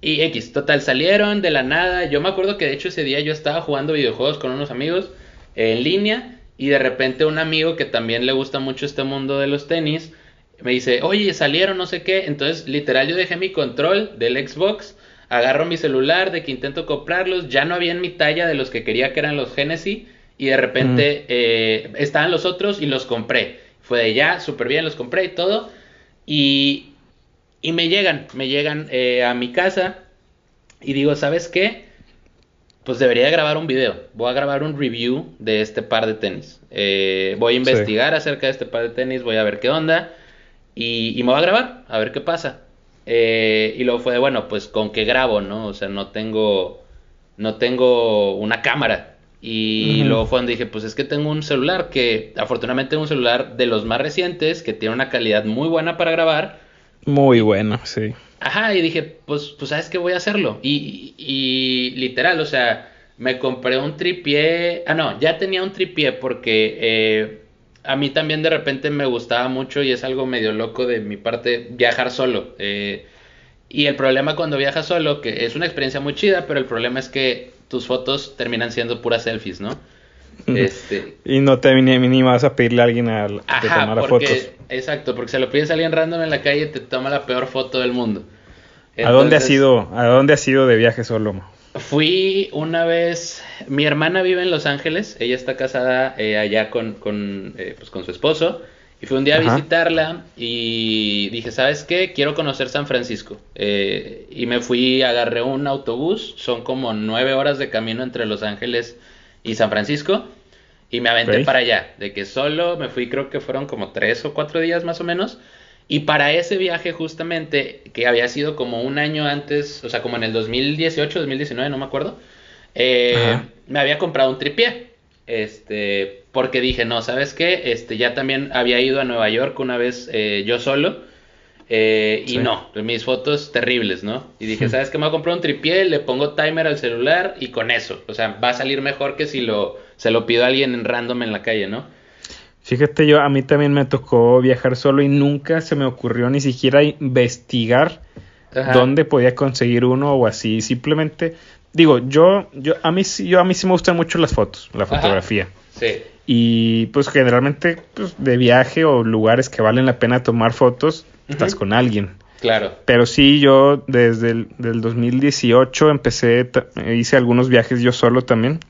y X, total, salieron de la nada. Yo me acuerdo que de hecho ese día yo estaba jugando videojuegos con unos amigos en línea y de repente un amigo que también le gusta mucho este mundo de los tenis me dice, oye, salieron no sé qué. Entonces, literal, yo dejé mi control del Xbox, agarro mi celular de que intento comprarlos, ya no había en mi talla de los que quería que eran los Genesis y de repente eh, estaban los otros y los compré. Fue de ya, súper bien, los compré y todo. Y y me llegan, me llegan eh, a mi casa y digo, ¿sabes qué? Pues debería grabar un video. Voy a grabar un review de este par de tenis. Eh, voy a investigar acerca de este par de tenis, voy a ver qué onda. Y, me voy a grabar, a ver qué pasa. Eh, y luego fue bueno, pues con qué grabo, ¿no? O sea, no tengo, no tengo una cámara. Y luego fue donde dije, pues es que tengo un celular que afortunadamente es un celular de los más recientes, que tiene una calidad muy buena para grabar muy bueno, sí. Ajá, y dije, pues, pues sabes que voy a hacerlo. Y, y, literal, o sea, me compré un tripié. Ah, no, ya tenía un tripié porque eh, a mí también de repente me gustaba mucho y es algo medio loco de mi parte viajar solo. Eh, y el problema cuando viajas solo, que es una experiencia muy chida, pero el problema es que tus fotos terminan siendo puras selfies, ¿no? Este... Y no te ni, vas a pedirle a alguien a, que tomara fotos. Exacto, porque se lo pides a alguien random en la calle y te toma la peor foto del mundo. ¿A dónde has ido? ¿A dónde has ido de viaje solo? Fui una vez, mi hermana vive en Los Ángeles, ella está casada eh, allá con, con, eh, pues con su esposo, y fui un día a visitarla y dije, ¿sabes qué? Quiero conocer San Francisco. Eh, y me fui, agarré un autobús, son como nueve horas de camino entre Los Ángeles y San Francisco, y me aventé para allá, de que solo me fui, creo que fueron como tres o cuatro días más o menos, y para ese viaje justamente, que había sido como un año antes, o sea, como en el 2018, 2019, no me acuerdo, eh, me había comprado un tripié. Este, porque dije, no, ¿sabes qué? Este, ya también había ido a Nueva York una vez eh, yo solo. Eh, y no, mis fotos terribles, ¿no? Y dije, ¿sabes qué? Me voy a comprar un tripié, le pongo timer al celular y con eso. O sea, va a salir mejor que si lo, se lo pido a alguien en random en la calle, ¿no? Fíjate, yo a mí también me tocó viajar solo y nunca se me ocurrió ni siquiera investigar dónde podía conseguir uno o así. Simplemente, digo, yo, yo a mí yo a mí sí me gustan mucho las fotos, la fotografía. Sí. Y pues generalmente pues, de viaje o lugares que valen la pena tomar fotos, estás con alguien. Claro. Pero sí, yo desde el del 2018 empecé, hice algunos viajes yo solo también.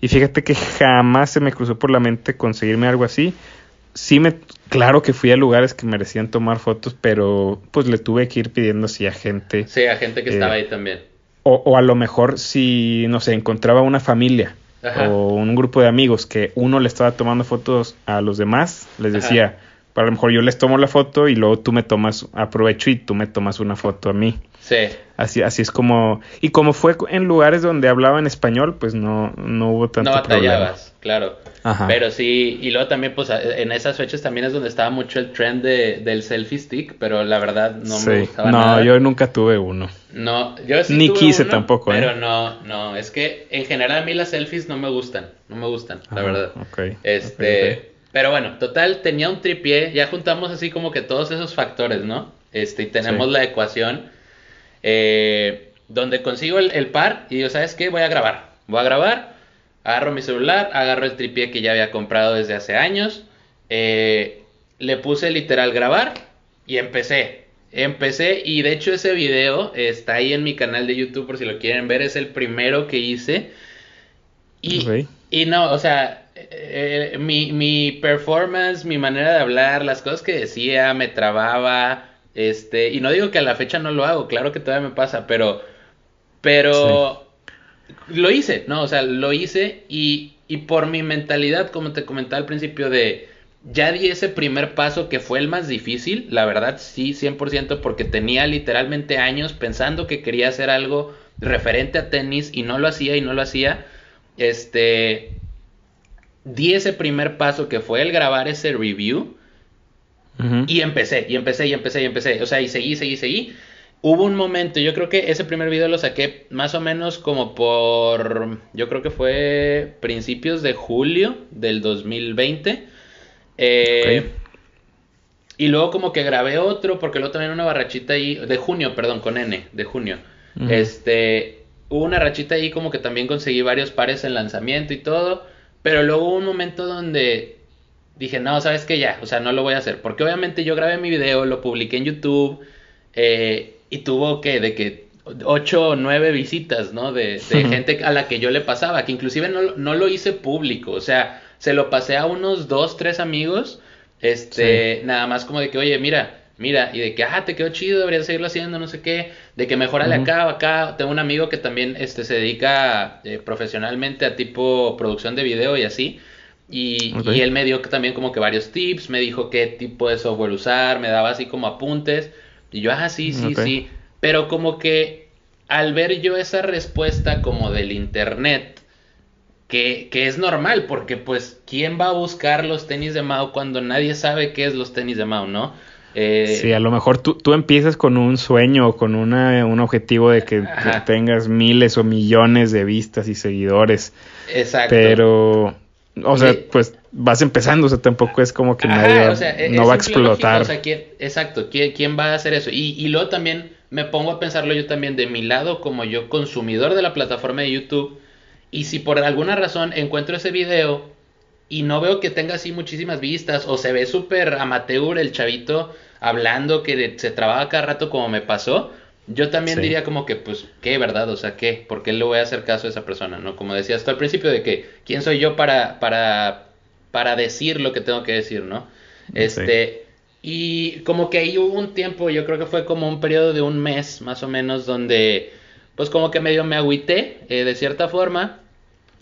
Y fíjate que jamás se me cruzó por la mente conseguirme algo así. Sí me, claro que fui a lugares que merecían tomar fotos, pero pues le tuve que ir pidiendo así a gente. Sí, a gente que estaba ahí también. O, o, a lo mejor si, no sé, encontraba una familia o un grupo de amigos que uno le estaba tomando fotos a los demás, les decía a lo mejor yo les tomo la foto y luego tú me tomas, aprovecho y tú me tomas una foto a mí. Sí. Así, así es como, y como fue en lugares donde hablaban español, pues no, no hubo tanto No batallabas, claro. Ajá. Pero sí, y luego también, pues en esas fechas también es donde estaba mucho el trend de, del selfie stick, pero la verdad no me gustaba no, No, yo nunca tuve uno. No, yo sí Ni quise tampoco, ¿eh? Pero no, no, es que en general a mí las selfies no me gustan, no me gustan, la verdad. Ok. Este... Pero bueno, total, tenía un tripié, ya juntamos así como que todos esos factores, ¿no? Este, y tenemos la ecuación eh, donde consigo el, par y digo, ¿sabes qué? Voy a grabar. Voy a grabar, agarro mi celular, agarro el tripié que ya había comprado desde hace años, eh, le puse literal grabar y empecé. Empecé y de hecho ese video está ahí en mi canal de YouTube por si lo quieren ver, es el primero que hice. Y, y no, o sea, eh, mi, mi performance, mi manera de hablar, las cosas que decía, me trababa, este, y no digo que a la fecha no lo hago, claro que todavía me pasa, pero, pero lo hice, ¿no? O sea, lo hice y, y por mi mentalidad, como te comentaba al principio de, ya di ese primer paso que fue el más difícil, la verdad sí, 100%, porque tenía literalmente años pensando que quería hacer algo referente a tenis y no lo hacía y no lo hacía. Este, di ese primer paso que fue el grabar ese review y empecé, y empecé, y empecé, y empecé. O sea, y seguí, seguí, seguí. Hubo un momento, yo creo que ese primer video lo saqué más o menos como por, yo creo que fue principios de julio del 2020. Eh, y luego como que grabé otro, porque luego también una barrachita ahí, de junio, perdón, con N, de junio. Este, hubo una rachita ahí como que también conseguí varios pares en lanzamiento y todo. Pero luego hubo un momento donde dije, no, sabes que ya, o sea, no lo voy a hacer. Porque obviamente yo grabé mi video, lo publiqué en YouTube eh, y tuvo que, de que 8 o 9 visitas, ¿no? De, gente a la que yo le pasaba, que inclusive no, no, lo hice público, o sea, se lo pasé a unos 2, 3 amigos, este, nada más como de que, oye, mira, mira, y de que, ah, te quedó chido, deberías seguirlo haciendo, no sé qué, de que mejorale acá o acá. Tengo un amigo que también este, se dedica eh, profesionalmente a tipo producción de video y así. Y, y, él me dio también como que varios tips, me dijo qué tipo de software usar, me daba así como apuntes. Y yo, ah, sí, sí, sí. Pero como que al ver yo esa respuesta como del internet, que, que, es normal, porque pues, ¿quién va a buscar los tenis de Mao cuando nadie sabe qué es los tenis de Mao, no? Eh, sí, a lo mejor tú, tú empiezas con un sueño o con una, un objetivo de que, tengas miles o millones de vistas y seguidores. Exacto. Pero, o sea, pues vas empezando, o sea, tampoco es como que nadie e, no va a explotar. exacto, ¿quién, ¿quién, va a hacer eso? Y, y luego también me pongo a pensarlo yo también de mi lado como yo consumidor de la plataforma de YouTube. Y si por alguna razón encuentro ese video y no veo que tenga así muchísimas vistas o se ve súper amateur el chavito hablando que se trabaja cada rato como me pasó. yo también diría como que, pues, ¿qué, verdad? O sea, ¿qué? ¿Por qué le voy a hacer caso a esa persona, no? Como decía hasta al principio de que, ¿quién soy yo para, para, para decir lo que tengo que decir, no? Este, y como que ahí hubo un tiempo, yo creo que fue como un periodo de un mes, más o menos, donde, pues, como que medio me agüité, eh, de cierta forma.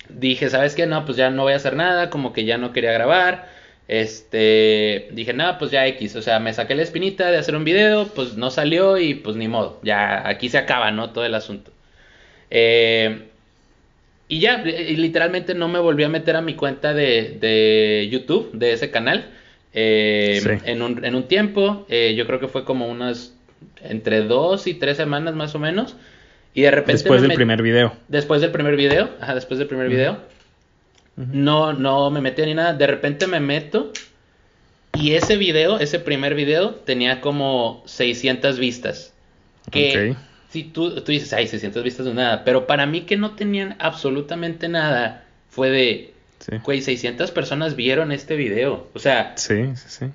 Dije, ¿sabes qué? No, pues ya no voy a hacer nada, como que ya no quería grabar este, dije, nada, pues ya X, o sea, me saqué la espinita de hacer un video, pues no salió y pues ni modo, ya aquí se acaba, ¿no? Todo el asunto. Eh, y ya, literalmente no me volví a meter a mi cuenta de, YouTube, de ese canal, eh, en, un, en, un, tiempo, eh, yo creo que fue como unas, entre dos y tres semanas más o menos, y de repente... Después del primer video. Después del primer video, ajá, después del primer video. No, no me metía ni nada. De repente me meto y ese video, ese primer video, tenía como 600 vistas. Que si tú, tú dices, ay, 600 vistas no nada. Pero para mí que no tenían absolutamente nada, fue de, güey, 600 personas vieron este video. O sea, sí, sí, sí.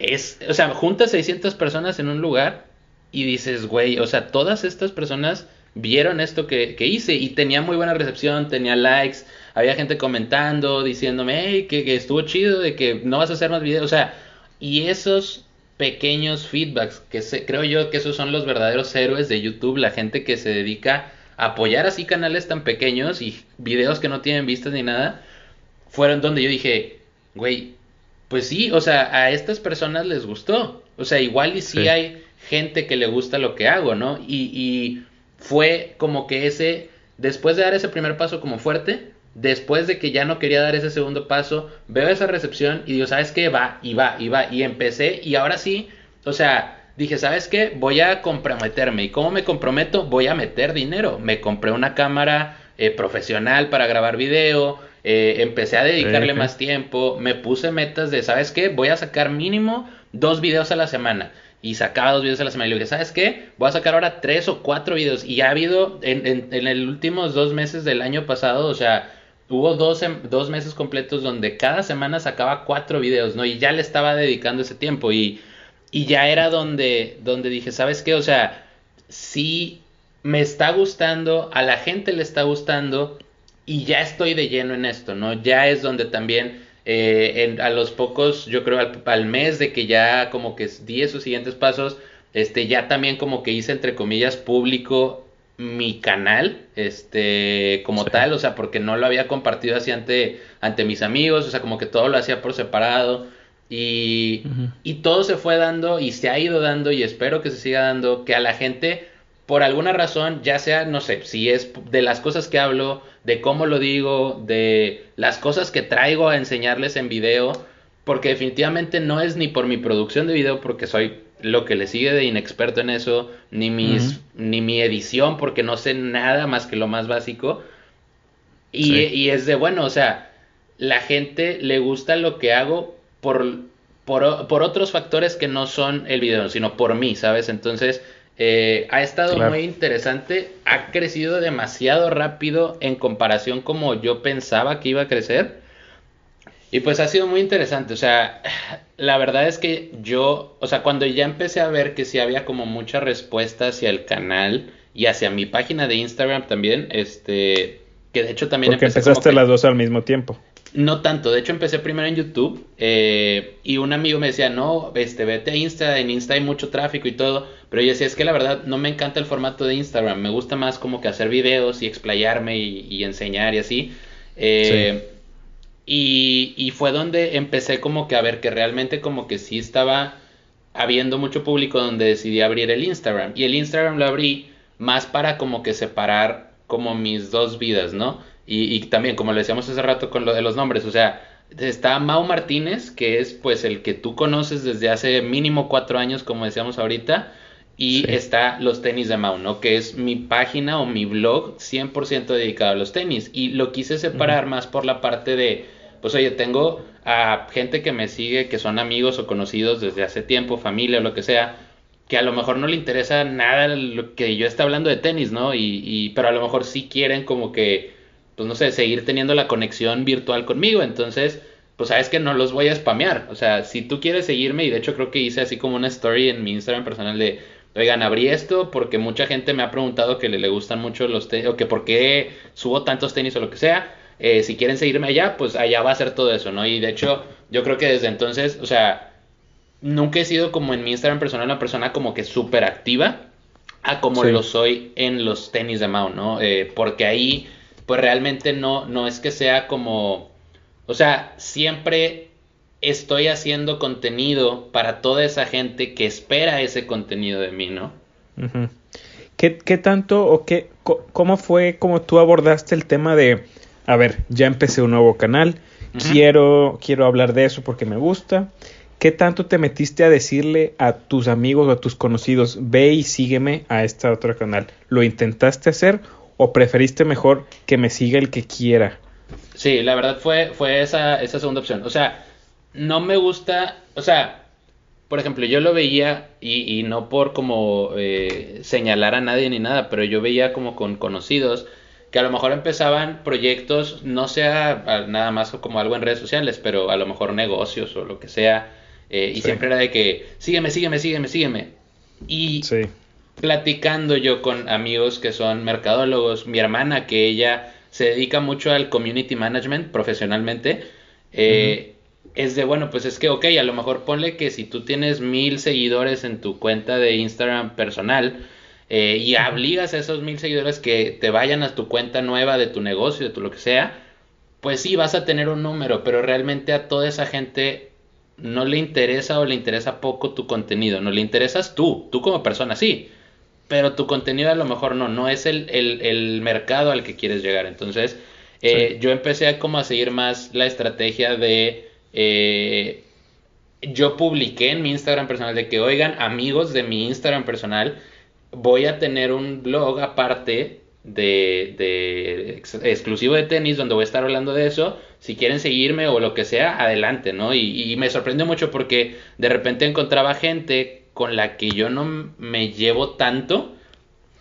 Es, o sea, juntas 600 personas en un lugar y dices, güey, o sea, todas estas personas vieron esto que, que hice y tenía muy buena recepción, tenía likes había gente comentando, diciéndome, hey, que, estuvo chido, de que no vas a hacer más videos, o sea, y esos pequeños feedbacks, que creo yo que esos son los verdaderos héroes de YouTube, la gente que se dedica a apoyar así canales tan pequeños y videos que no tienen vistas ni nada, fueron donde yo dije, güey, pues sí, o sea, a estas personas les gustó, o sea, igual y sí, hay gente que le gusta lo que hago, ¿no? Y, y fue como que ese, después de dar ese primer paso como fuerte, después de que ya no quería dar ese segundo paso, veo esa recepción y digo, ¿sabes qué? Va, y va, y va, y empecé, y ahora sí, o sea, dije, ¿sabes qué? Voy a comprometerme. ¿Y cómo me comprometo? Voy a meter dinero. Me compré una cámara eh, profesional para grabar video, eh, empecé a dedicarle más tiempo, me puse metas de, ¿sabes qué? Voy a sacar mínimo dos videos a la semana. Y sacaba dos videos a la semana. Y le dije, ¿sabes qué? Voy a sacar ahora tres o cuatro videos. Y ha habido en, en, en los últimos dos meses del año pasado, o sea, Hubo dos, dos, meses completos donde cada semana sacaba cuatro videos, ¿no? Y ya le estaba dedicando ese tiempo y, y ya era donde, donde dije, ¿sabes qué? O sea, sí me está gustando, a la gente le está gustando y ya estoy de lleno en esto, ¿no? Ya es donde también eh, a los pocos, yo creo al, al, mes de que ya como que di esos siguientes pasos, este, ya también como que hice entre comillas público mi canal, este, como tal, o sea, porque no lo había compartido así ante, ante mis amigos, o sea, como que todo lo hacía por separado. Y, y todo se fue dando y se ha ido dando y espero que se siga dando, que a la gente, por alguna razón, ya sea, no sé, si es de las cosas que hablo, de cómo lo digo, de las cosas que traigo a enseñarles en video, porque definitivamente no es ni por mi producción de video, porque soy lo que le sigue de inexperto en eso, ni, mis, ni mi edición, porque no sé nada más que lo más básico. Y, y, es de, bueno, o sea, la gente le gusta lo que hago por, por, por, otros factores que no son el video, sino por mí, ¿sabes? Entonces, eh, ha estado muy interesante, ha crecido demasiado rápido en comparación como yo pensaba que iba a crecer. Y pues ha sido muy interesante, o sea, la verdad es que yo, o sea, cuando ya empecé a ver que sí había como mucha respuesta hacia el canal y hacia mi página de Instagram también, este, que de hecho también Porque empezaste las dos al mismo tiempo. No tanto, de hecho empecé primero en YouTube eh, y un amigo me decía, no, este, vete a Insta, en Insta hay mucho tráfico y todo, pero yo decía, es que la verdad no me encanta el formato de Instagram, me gusta más como que hacer videos y explayarme y, enseñar y así. Eh, y, y, fue donde empecé como que a ver que realmente como que sí estaba habiendo mucho público donde decidí abrir el Instagram. Y el Instagram lo abrí más para como que separar como mis dos vidas, ¿no? Y, y también, como lo decíamos hace rato con lo de los nombres, o sea, está Mau Martínez, que es pues el que tú conoces desde hace mínimo cuatro años, como decíamos ahorita, y está los tenis de Mau, ¿no? Que es mi página o mi blog 100% dedicado a los tenis. Y lo quise separar más por la parte de, pues oye, tengo a gente que me sigue, que son amigos o conocidos desde hace tiempo, familia o lo que sea, que a lo mejor no le interesa nada lo que yo esté hablando de tenis, ¿no? Y, y, pero a lo mejor sí quieren como que, pues no sé, seguir teniendo la conexión virtual conmigo. Entonces, pues sabes que no los voy a spamear. O sea, si tú quieres seguirme, y de hecho creo que hice así como una story en mi Instagram personal de oigan, abrí esto porque mucha gente me ha preguntado que le, le gustan mucho los tenis, o que por qué subo tantos tenis o lo que sea. Eh, si quieren seguirme allá, pues allá va a ser todo eso, ¿no? Y de hecho, yo creo que desde entonces, o sea, nunca he sido como en mi Instagram personal una persona como que súper activa a como lo soy en los tenis de Mao, ¿no? Eh, porque ahí, pues realmente no, no es que sea como, o sea, siempre estoy haciendo contenido para toda esa gente que espera ese contenido de mí, ¿no? ¿Qué, ¿Qué, tanto o qué, cómo fue como tú abordaste el tema de, a ver, ya empecé un nuevo canal, quiero, quiero hablar de eso porque me gusta? ¿Qué tanto te metiste a decirle a tus amigos o a tus conocidos, ve y sígueme a este otro canal? ¿Lo intentaste hacer o preferiste mejor que me siga el que quiera? Sí, la verdad fue, fue esa, esa segunda opción. O sea, no me gusta, o sea, por ejemplo, yo lo veía y, y no por como eh, señalar a nadie ni nada, pero yo veía como con conocidos que a lo mejor empezaban proyectos, no sea nada más como algo en redes sociales, pero a lo mejor negocios o lo que sea, eh, y siempre era de que, sígueme, sígueme, sígueme, sígueme. Y platicando yo con amigos que son mercadólogos, mi hermana que ella se dedica mucho al community management profesionalmente, eh, es de, bueno, pues es que, ok, a lo mejor ponle que si tú tienes mil seguidores en tu cuenta de Instagram personal eh, y obligas a esos mil seguidores que te vayan a tu cuenta nueva de tu negocio, de tu lo que sea, pues sí, vas a tener un número, pero realmente a toda esa gente no le interesa o le interesa poco tu contenido, no le interesas tú, tú como persona sí, pero tu contenido a lo mejor no, no es el, el, mercado al que quieres llegar. Entonces, eh, yo empecé a como a seguir más la estrategia de eh, yo publiqué en mi Instagram personal de que, oigan, amigos de mi Instagram personal, voy a tener un blog aparte de, de exclusivo de tenis donde voy a estar hablando de eso. Si quieren seguirme o lo que sea, adelante, ¿no? Y, y me sorprendió mucho porque de repente encontraba gente con la que yo no me llevo tanto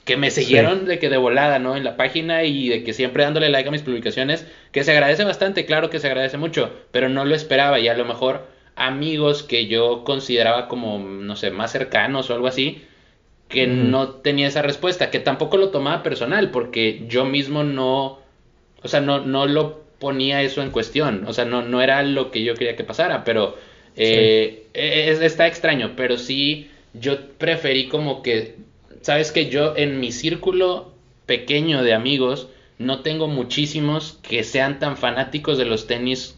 que me siguieron de que de volada, ¿no? En la página y de que siempre dándole like a mis publicaciones, que se agradece bastante, claro que se agradece mucho, pero no lo esperaba y a lo mejor amigos que yo consideraba como, no sé, más cercanos o algo así, que no tenía esa respuesta, que tampoco lo tomaba personal, porque yo mismo no, o sea, no, no lo ponía eso en cuestión, o sea, no, no era lo que yo quería que pasara, pero eh, está extraño, pero sí yo preferí como que sabes que yo en mi círculo pequeño de amigos no tengo muchísimos que sean tan fanáticos de los tenis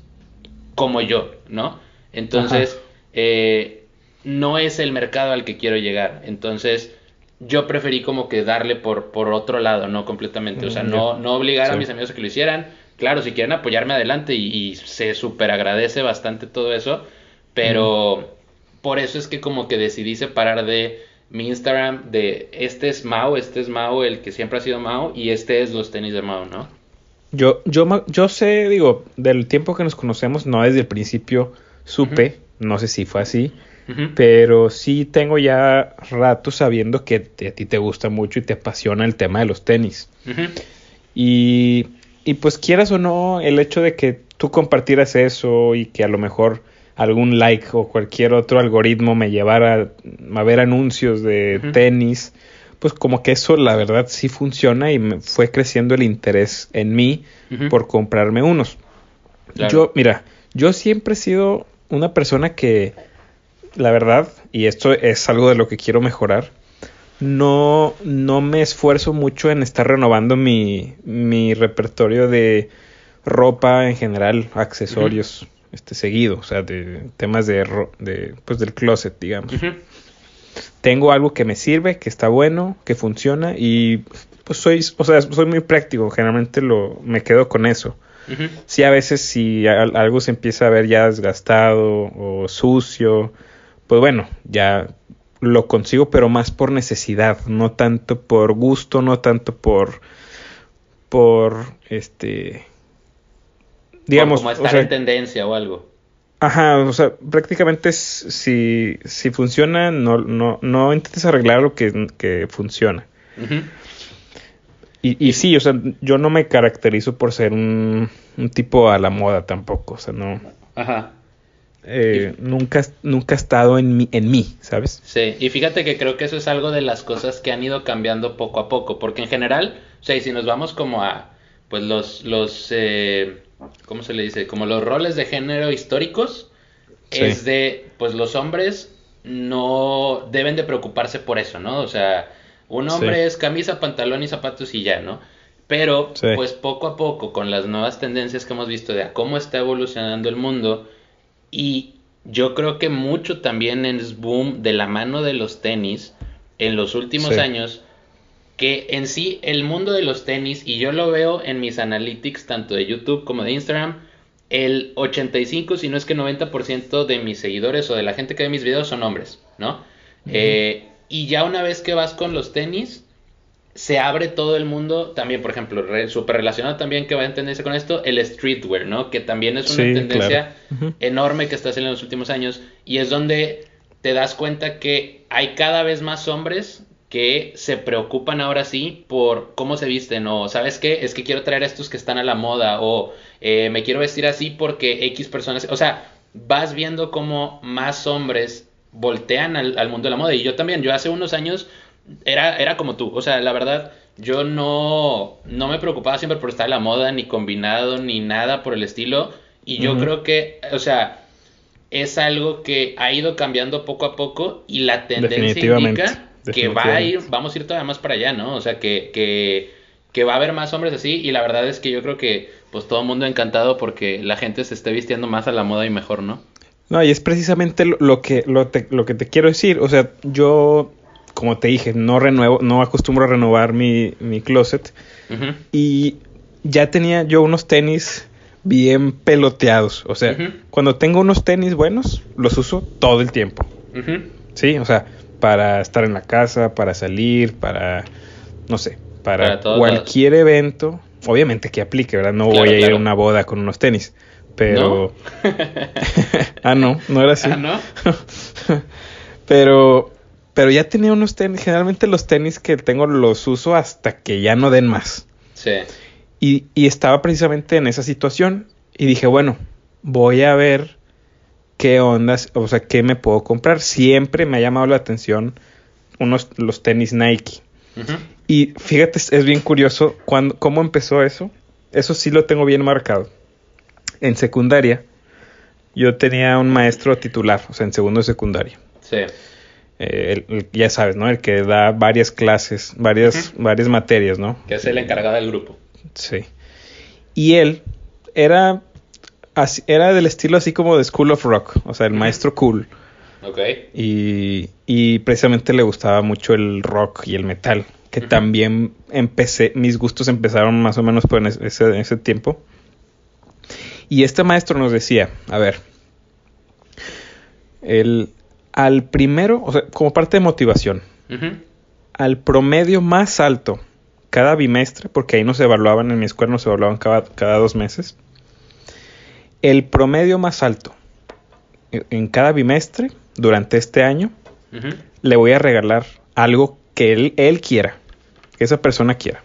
como yo, ¿no? Entonces, eh, no es el mercado al que quiero llegar. Entonces, yo preferí como que darle por, por otro lado, no completamente. O sea, mm, no, no obligar a mis amigos a que lo hicieran. Claro, si quieren apoyarme adelante y, se súper agradece bastante todo eso, pero por eso es que como que decidí separar de mi Instagram de este es Mao, este es Mao, el que siempre ha sido Mao, y este es los tenis de Mao, ¿no? Yo, yo, yo sé, digo, del tiempo que nos conocemos, no desde el principio supe, no sé si fue así, pero sí tengo ya rato sabiendo que a ti te gusta mucho y te apasiona el tema de los tenis. y, y pues quieras o no, el hecho de que tú compartieras eso y que a lo mejor algún like o cualquier otro algoritmo me llevara a ver anuncios de tenis, pues como que eso la verdad sí funciona y me fue creciendo el interés en mí por comprarme unos. Yo, mira, yo siempre he sido una persona que, la verdad, y esto es algo de lo que quiero mejorar, no, no me esfuerzo mucho en estar renovando mi, mi repertorio de ropa en general, accesorios este, seguido, o sea, de temas de, de pues del closet, digamos. Tengo algo que me sirve, que está bueno, que funciona y pues soy, o sea, soy muy práctico, generalmente lo, me quedo con eso. Si a veces si algo se empieza a ver ya desgastado o sucio, pues bueno, ya lo consigo, pero más por necesidad, no tanto por gusto, no tanto por por este digamos. Como estar en tendencia o algo. Ajá, o sea, prácticamente si, si funciona, no, no, no intentes arreglar lo que, funciona. y, y, sí, o sea, yo no me caracterizo por ser un, un, tipo a la moda tampoco, o sea, no. Ajá. eh, nunca, nunca ha estado en mí, en mí, ¿sabes? Sí, y fíjate que creo que eso es algo de las cosas que han ido cambiando poco a poco, porque en general, o sea, y si nos vamos como a, pues los, los, eh, ¿cómo se le dice? Como los roles de género históricos, es de, pues los hombres no deben de preocuparse por eso, ¿no? O sea, un hombre es camisa, pantalón y zapatos y ya, ¿no? Pero, pues poco a poco, con las nuevas tendencias que hemos visto de cómo está evolucionando el mundo, y yo creo que mucho también es boom de la mano de los tenis en los últimos años, que en sí el mundo de los tenis, y yo lo veo en mis analytics tanto de YouTube como de Instagram, el 85, si no es que 90% de mis seguidores o de la gente que ve mis videos son hombres, ¿no? eh, y ya una vez que vas con los tenis, se abre todo el mundo, también, por ejemplo, súper relacionado también que va a tendencia con esto, el streetwear, ¿no? Que también es una tendencia enorme que está haciendo en los últimos años y es donde te das cuenta que hay cada vez más hombres que se preocupan ahora sí por cómo se visten o, ¿sabes qué? Es que quiero traer a estos que están a la moda o eh, me quiero vestir así porque X personas, o sea, vas viendo cómo más hombres voltean al, al mundo de la moda y yo también, yo hace unos años era, era como tú, o sea, la verdad, yo no, no me preocupaba siempre por estar en la moda, ni combinado, ni nada por el estilo. Y yo creo que, o sea, es algo que ha ido cambiando poco a poco y la tendencia indica que va a ir, vamos a ir todavía más para allá, ¿no? O sea, que, que, que va a haber más hombres así y la verdad es que yo creo que pues todo el mundo encantado porque la gente se esté vistiendo más a la moda y mejor, ¿no? No, y es precisamente lo, que, lo, lo que te quiero decir. O sea, yo como te dije, no renuevo, no acostumbro a renovar mi, mi closet. Y ya tenía yo unos tenis bien peloteados. O sea, cuando tengo unos tenis buenos, los uso todo el tiempo. Sí, o sea, para estar en la casa, para salir, para, no sé, para, cualquier evento. Obviamente que aplique, ¿verdad? No voy a ir a una boda con unos tenis. Pero... ah, no, no era así. Ah, no. pero pero ya tenía unos tenis, generalmente los tenis que tengo los uso hasta que ya no den más. Sí. Y, y estaba precisamente en esa situación y dije, bueno, voy a ver qué ondas, o sea, qué me puedo comprar. Siempre me ha llamado la atención unos los tenis Nike. Y fíjate, es bien curioso cuando, cómo empezó eso. Eso sí lo tengo bien marcado. En secundaria, yo tenía un maestro titular, o sea, en segundo de secundaria. Sí. Eh, ya sabes, ¿no? El que da varias clases, varias, varias materias, ¿no? Que es el encargado del grupo. Sí. Y él era, así, era del estilo así como de School of Rock, o sea, el maestro cool. Ok. Y, y, precisamente le gustaba mucho el rock y el metal, que también empecé, mis gustos empezaron más o menos por ese, ese tiempo. Y este maestro nos decía, a ver, él al primero, o sea, como parte de motivación, al promedio más alto cada bimestre, porque ahí no se evaluaban, en mi escuela no se evaluaban cada, cada dos meses, el promedio más alto en cada bimestre durante este año, le voy a regalar algo que él, él quiera, que esa persona quiera.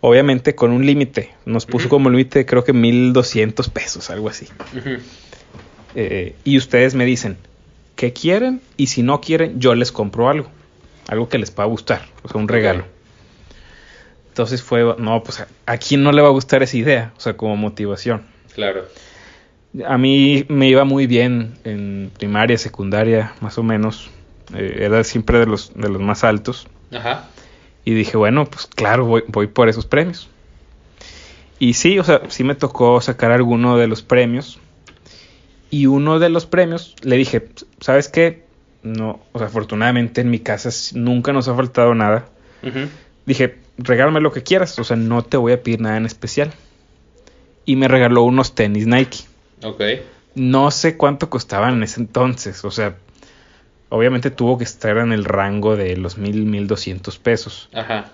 Obviamente con un límite, nos puso como límite creo que 1200 pesos, algo así. Eh, y ustedes me dicen, que quieren y si no quieren, yo les compro algo. Algo que les pueda gustar, o sea, un regalo. Entonces fue, no, pues a, quién no le va a gustar esa idea, o sea, como motivación. Claro. A mí me iba muy bien en primaria, secundaria, más o menos. Eh, era siempre de los, de los más altos. Ajá. Y dije, bueno, pues claro, voy, voy por esos premios. Y sí, o sea, sí me tocó sacar alguno de los premios. Y uno de los premios le dije, ¿sabes qué? No, o sea, afortunadamente en mi casa nunca nos ha faltado nada. Dije, regálame lo que quieras, o sea, no te voy a pedir nada en especial. Y me regaló unos tenis Nike. Ok. No sé cuánto costaban en ese entonces, o sea, obviamente tuvo que estar en el rango de los mil, mil doscientos pesos. Ajá.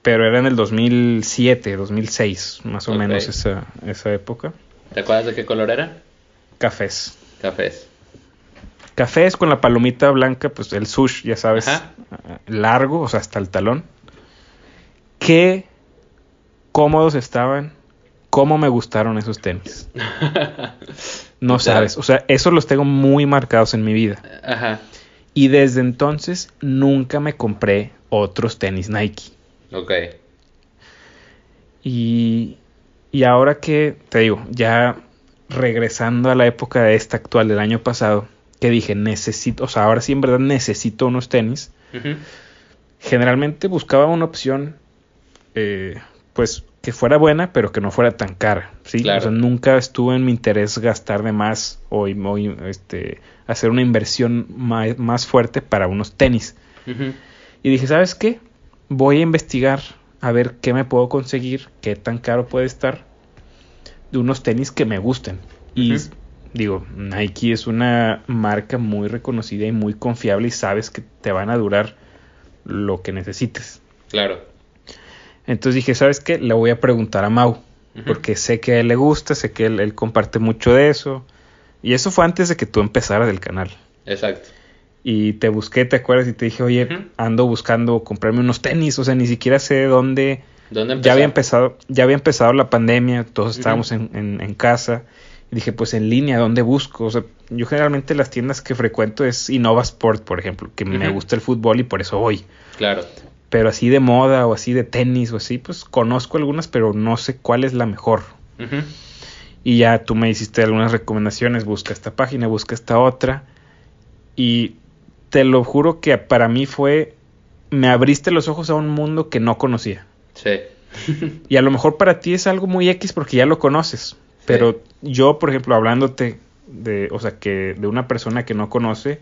Pero era en el 2007, 2006, más o menos esa, esa época. ¿Te acuerdas de qué color era? Cafés. Cafés. Cafés con la palomita blanca, pues el sush, ya sabes, largo, o sea, hasta el talón. Qué cómodos estaban, cómo me gustaron esos tenis. No sabes, o sea, esos los tengo muy marcados en mi vida. Ajá. Y desde entonces nunca me compré otros tenis Nike. Ok. Y, y ahora que, te digo, ya regresando a la época de esta actual del año pasado, que dije, necesito, o sea, ahora sí en verdad necesito unos tenis. Generalmente buscaba una opción, eh, pues, que fuera buena, pero que no fuera tan cara, ¿sí? O sea, nunca estuvo en mi interés gastar de más o, este, hacer una inversión más, fuerte para unos tenis. Y dije, ¿sabes qué? Voy a investigar a ver qué me puedo conseguir, qué tan caro puede estar de unos tenis que me gusten. Y digo, Nike es una marca muy reconocida y muy confiable y sabes que te van a durar lo que necesites. Claro. Entonces dije, ¿sabes qué? Le voy a preguntar a Mau, porque sé que a él le gusta, sé que él, comparte mucho de eso. Y eso fue antes de que tú empezaras el canal. Exacto. Y te busqué, ¿te acuerdas? Y te dije, oye, ando buscando comprarme unos tenis, o sea, ni siquiera sé dónde... ¿Dónde ya había empezado, ya había empezado la pandemia, todos estábamos en, en casa y dije, pues en línea, ¿dónde busco? O sea, yo generalmente las tiendas que frecuento es Innova Sport, por ejemplo, que me gusta el fútbol y por eso voy. Claro. Pero así de moda o así de tenis o así, pues conozco algunas, pero no sé cuál es la mejor. Y ya tú me hiciste algunas recomendaciones, busca esta página, busca esta otra. Y te lo juro que para mí fue, me abriste los ojos a un mundo que no conocía. Sí. y a lo mejor para ti es algo muy X porque ya lo conoces. Pero yo, por ejemplo, hablándote de, o sea, que de una persona que no conoce,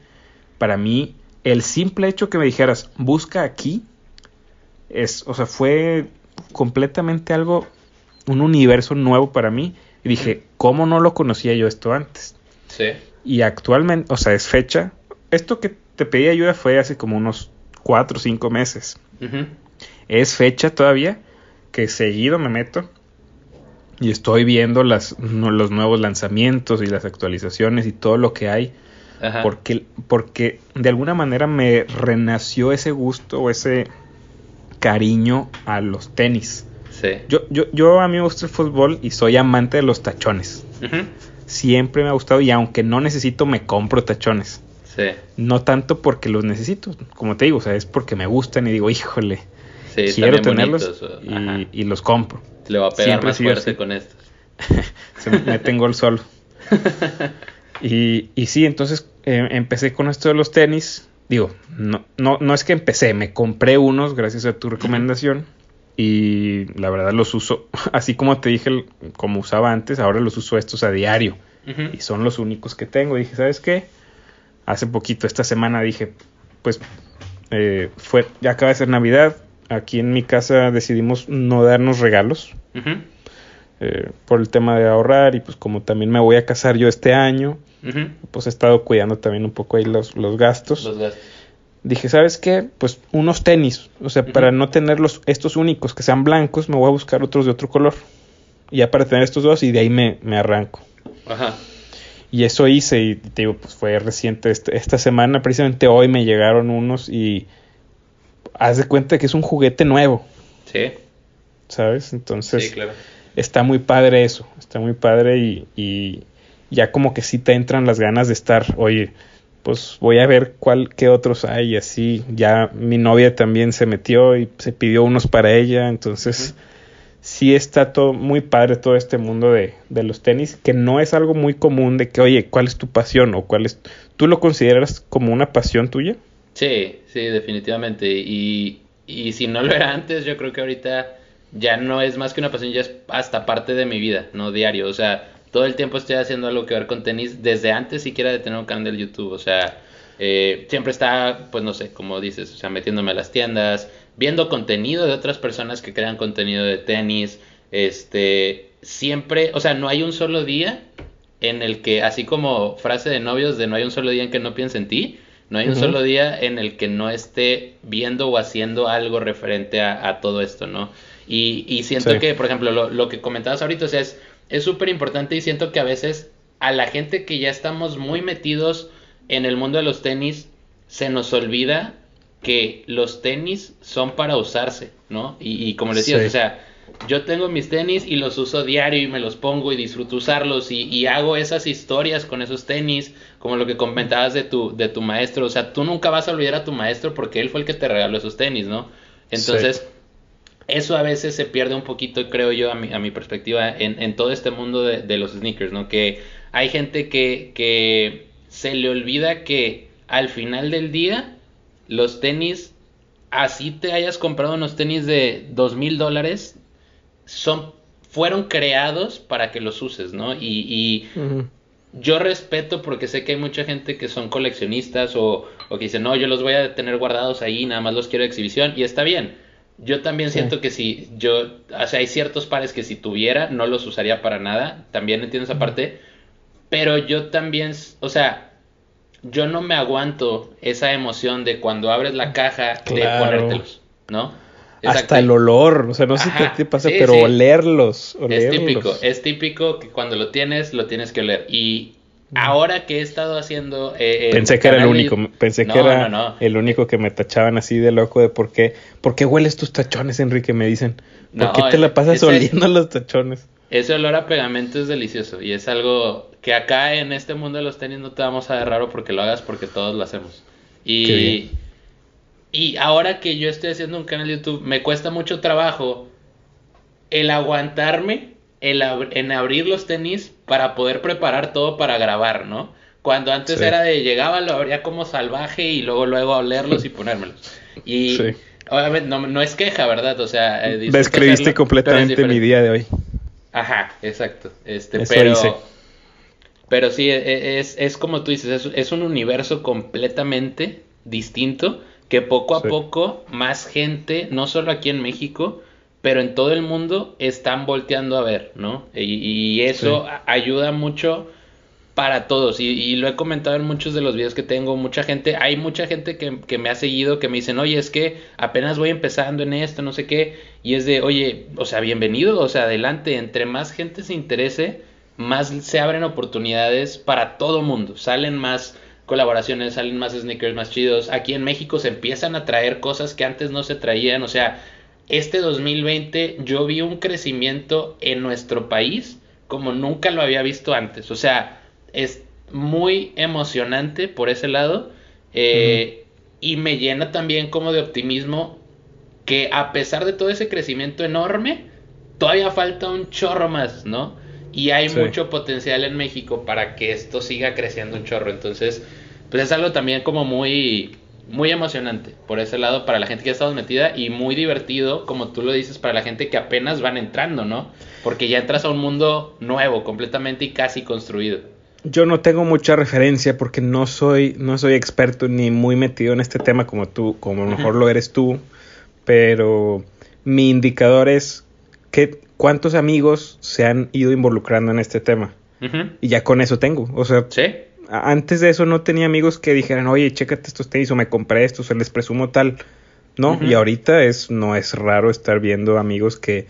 para mí el simple hecho que me dijeras, busca aquí, es, o sea, fue completamente algo, un universo nuevo para mí. Y dije, ¿cómo no lo conocía yo esto antes? Sí. Y actualmente, o sea, es fecha. Esto que te pedí ayuda fue hace como unos cuatro o cinco meses. Es fecha todavía que seguido me meto y estoy viendo las, los nuevos lanzamientos y las actualizaciones y todo lo que hay. Porque, porque de alguna manera me renació ese gusto o ese cariño a los tenis. Sí. Yo, yo, yo a mí me gusta el fútbol y soy amante de los tachones. Siempre me ha gustado y aunque no necesito me compro tachones. Sí. No tanto porque los necesito, como te digo, o sea, es porque me gustan y digo, híjole, quiero tenerlos y, y, los compro. Le va a pegar más fuerte con estos. Se me tengo el solo. y, y sí, entonces eh, empecé con esto de los tenis. Digo, no, no, no es que empecé, me compré unos gracias a tu recomendación. Y la verdad los uso, así como te dije, como usaba antes, ahora los uso estos a diario. Y son los únicos que tengo. dije, ¿sabes qué? Hace poquito, esta semana dije, pues eh, fue, ya acaba de ser Navidad, aquí en mi casa decidimos no darnos regalos eh, por el tema de ahorrar y pues como también me voy a casar yo este año, pues he estado cuidando también un poco ahí los, los gastos. Dije, ¿sabes qué? Pues unos tenis, o sea, para no tener los, estos únicos que sean blancos, me voy a buscar otros de otro color. Y ya para tener estos dos y de ahí me, me arranco. Ajá. Y eso hice y te digo, pues fue reciente este, esta semana, precisamente hoy me llegaron unos y haz de cuenta que es un juguete nuevo. Sí. ¿Sabes? Entonces, está muy padre eso, está muy padre y, y, ya como que sí te entran las ganas de estar, oye, pues voy a ver cuál, qué otros hay y así. Ya mi novia también se metió y se pidió unos para ella, entonces... sí está todo muy padre todo este mundo de, de, los tenis, que no es algo muy común de que, oye, ¿cuál es tu pasión? o cuál es... ¿Tú lo consideras como una pasión tuya? Sí, sí, definitivamente. Y, y si no lo era antes, yo creo que ahorita ya no es más que una pasión, ya es hasta parte de mi vida, no diario. O sea, todo el tiempo estoy haciendo algo que ver con tenis, desde antes siquiera de tener un canal de YouTube. O sea, eh, siempre está, pues no sé, como dices, o sea, metiéndome a las tiendas, viendo contenido de otras personas que crean contenido de tenis. Este, siempre, o sea, no hay un solo día en el que, así como frase de novios de no hay un solo día en que no piense en ti, no hay un solo día en el que no esté viendo o haciendo algo referente a, todo esto, ¿no? Y, y siento que, por ejemplo, lo, lo, que comentabas ahorita, o sea, es súper importante y siento que a veces a la gente que ya estamos muy metidos en el mundo de los tenis, se nos olvida que los tenis son para usarse, ¿no? Y, y como le decías, o sea, yo tengo mis tenis y los uso diario y me los pongo y disfruto usarlos y, y, hago esas historias con esos tenis, como lo que comentabas de tu, de tu maestro. O sea, tú nunca vas a olvidar a tu maestro porque él fue el que te regaló esos tenis, ¿no? Entonces, eso a veces se pierde un poquito, creo yo, a mi, a mi perspectiva, en, en todo este mundo de, de, los sneakers, ¿no? Que hay gente que, que se le olvida que al final del día, los tenis, así te hayas comprado unos tenis de dos mil dólares, son, fueron creados para que los uses, ¿no? Y, y yo respeto porque sé que hay mucha gente que son coleccionistas o, o, que dicen, no, yo los voy a tener guardados ahí, nada más los quiero de exhibición, y está bien. Yo también siento que si yo, o sea, hay ciertos pares que si tuviera no los usaría para nada, también entiendo esa parte, pero yo también, o sea, yo no me aguanto esa emoción de cuando abres la caja de ponértelos, ¿no? Hasta el olor, o sea, no sé qué te pasa, pero olerlos, Es típico, es típico que cuando lo tienes, lo tienes que oler. Y. ahora que he estado haciendo... Eh, pensé que era el único, pensé que era el único que me tachaban así de loco de por qué, por qué hueles tus tachones, Enrique, me dicen. ¿Por qué te la pasas oliendo los tachones? Ese olor a pegamento es delicioso y es algo que acá en este mundo de los tenis no te vamos a ver raro porque lo hagas porque todos lo hacemos. Y, y ahora que yo estoy haciendo un canal de YouTube, me cuesta mucho trabajo el aguantarme el en abrir los tenis para poder preparar todo para grabar, ¿no? Cuando antes era de llegaba, lo abría como salvaje y luego luego olerlos y ponérmelos. Y obviamente no, no, es queja, ¿verdad? O sea, eh, describiste completamente mi día de hoy. Ajá, exacto. Este, pero, pero sí, e, e, es, es como tú dices, es, un universo completamente distinto que poco a poco más gente, no solo aquí en México, pero en todo el mundo están volteando a ver, ¿no? Y, eso ayuda mucho para todos. Y, lo he comentado en muchos de los videos que tengo. Mucha gente, hay mucha gente que, que, me ha seguido que me dicen, oye, es que apenas voy empezando en esto, no sé qué. Y es de, oye, o sea, bienvenido, o sea, adelante. Entre más gente se interese, más se abren oportunidades para todo mundo. Salen más colaboraciones, salen más sneakers más chidos. Aquí en México se empiezan a traer cosas que antes no se traían. O sea, este 2020 yo vi un crecimiento en nuestro país como nunca lo había visto antes. O sea, es muy emocionante por ese lado eh, y me llena también como de optimismo que a pesar de todo ese crecimiento enorme, todavía falta un chorro más, ¿no? Y hay mucho potencial en México para que esto siga creciendo un chorro. Entonces, pues es algo también como muy, muy emocionante por ese lado para la gente que ha estado metida y muy divertido, como tú lo dices, para la gente que apenas van entrando, ¿no? Porque ya entras a un mundo nuevo, completamente y casi construido. Yo no tengo mucha referencia porque no soy, no soy experto ni muy metido en este tema como tú, como a lo mejor lo eres tú, pero mi indicador es que cuántos amigos se han ido involucrando en este tema. Y ya con eso tengo. O sea, antes de eso no tenía amigos que dijeran, oye, chécate estos tenis o me compré estos, o les presumo tal. No, y ahorita es, no es raro estar viendo amigos que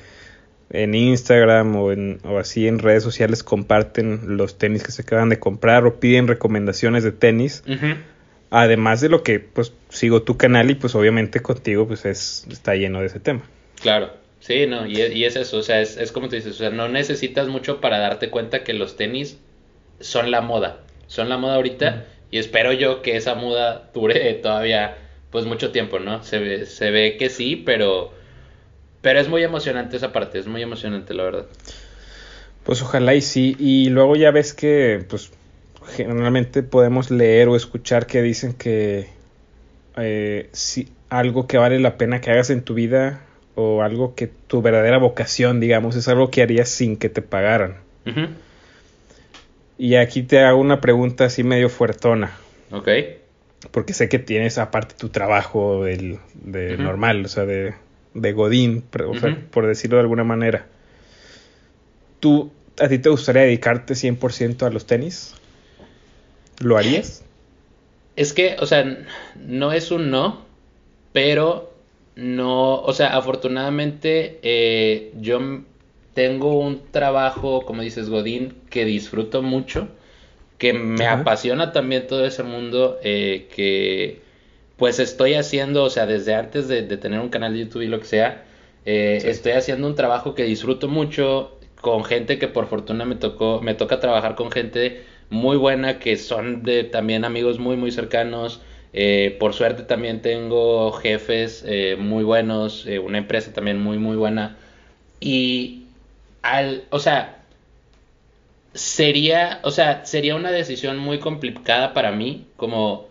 en Instagram o, en, o así en redes sociales comparten los tenis que se acaban de comprar o piden recomendaciones de tenis. Además de lo que pues sigo tu canal y pues obviamente contigo pues es, está lleno de ese tema. Claro, sí, no, y, y es eso, o sea, es, es, como tú dices, o sea, no necesitas mucho para darte cuenta que los tenis son la moda, son la moda ahorita y espero yo que esa moda dure todavía pues mucho tiempo, ¿no? Se ve, se ve que sí, pero pero es muy emocionante esa parte, es muy emocionante, la verdad. Pues ojalá y sí. Y luego ya ves que, pues, generalmente podemos leer o escuchar que dicen que eh, si algo que vale la pena que hagas en tu vida o algo que tu verdadera vocación, digamos, es algo que harías sin que te pagaran. Y aquí te hago una pregunta así medio fuertona. Ok. Porque sé que tienes aparte tu trabajo del, de normal, o sea, de, de Godín, por decirlo de alguna manera. ¿Tú, a ti te gustaría dedicarte 100% a los tenis? ¿Lo harías? Es que, o sea, no es un no, pero no, o sea, afortunadamente eh, yo tengo un trabajo, como dices, Godín, que disfruto mucho, que me apasiona también todo ese mundo, eh, que pues estoy haciendo, o sea, desde antes de, tener un canal de YouTube y lo que sea, Eh, estoy haciendo un trabajo que disfruto mucho con gente que por fortuna me tocó, me toca trabajar con gente muy buena que son de también amigos muy muy cercanos. Eh, por suerte también tengo jefes eh, muy buenos, una empresa también muy muy buena. Y al, o sea, sería, o sea, sería una decisión muy complicada para mí, como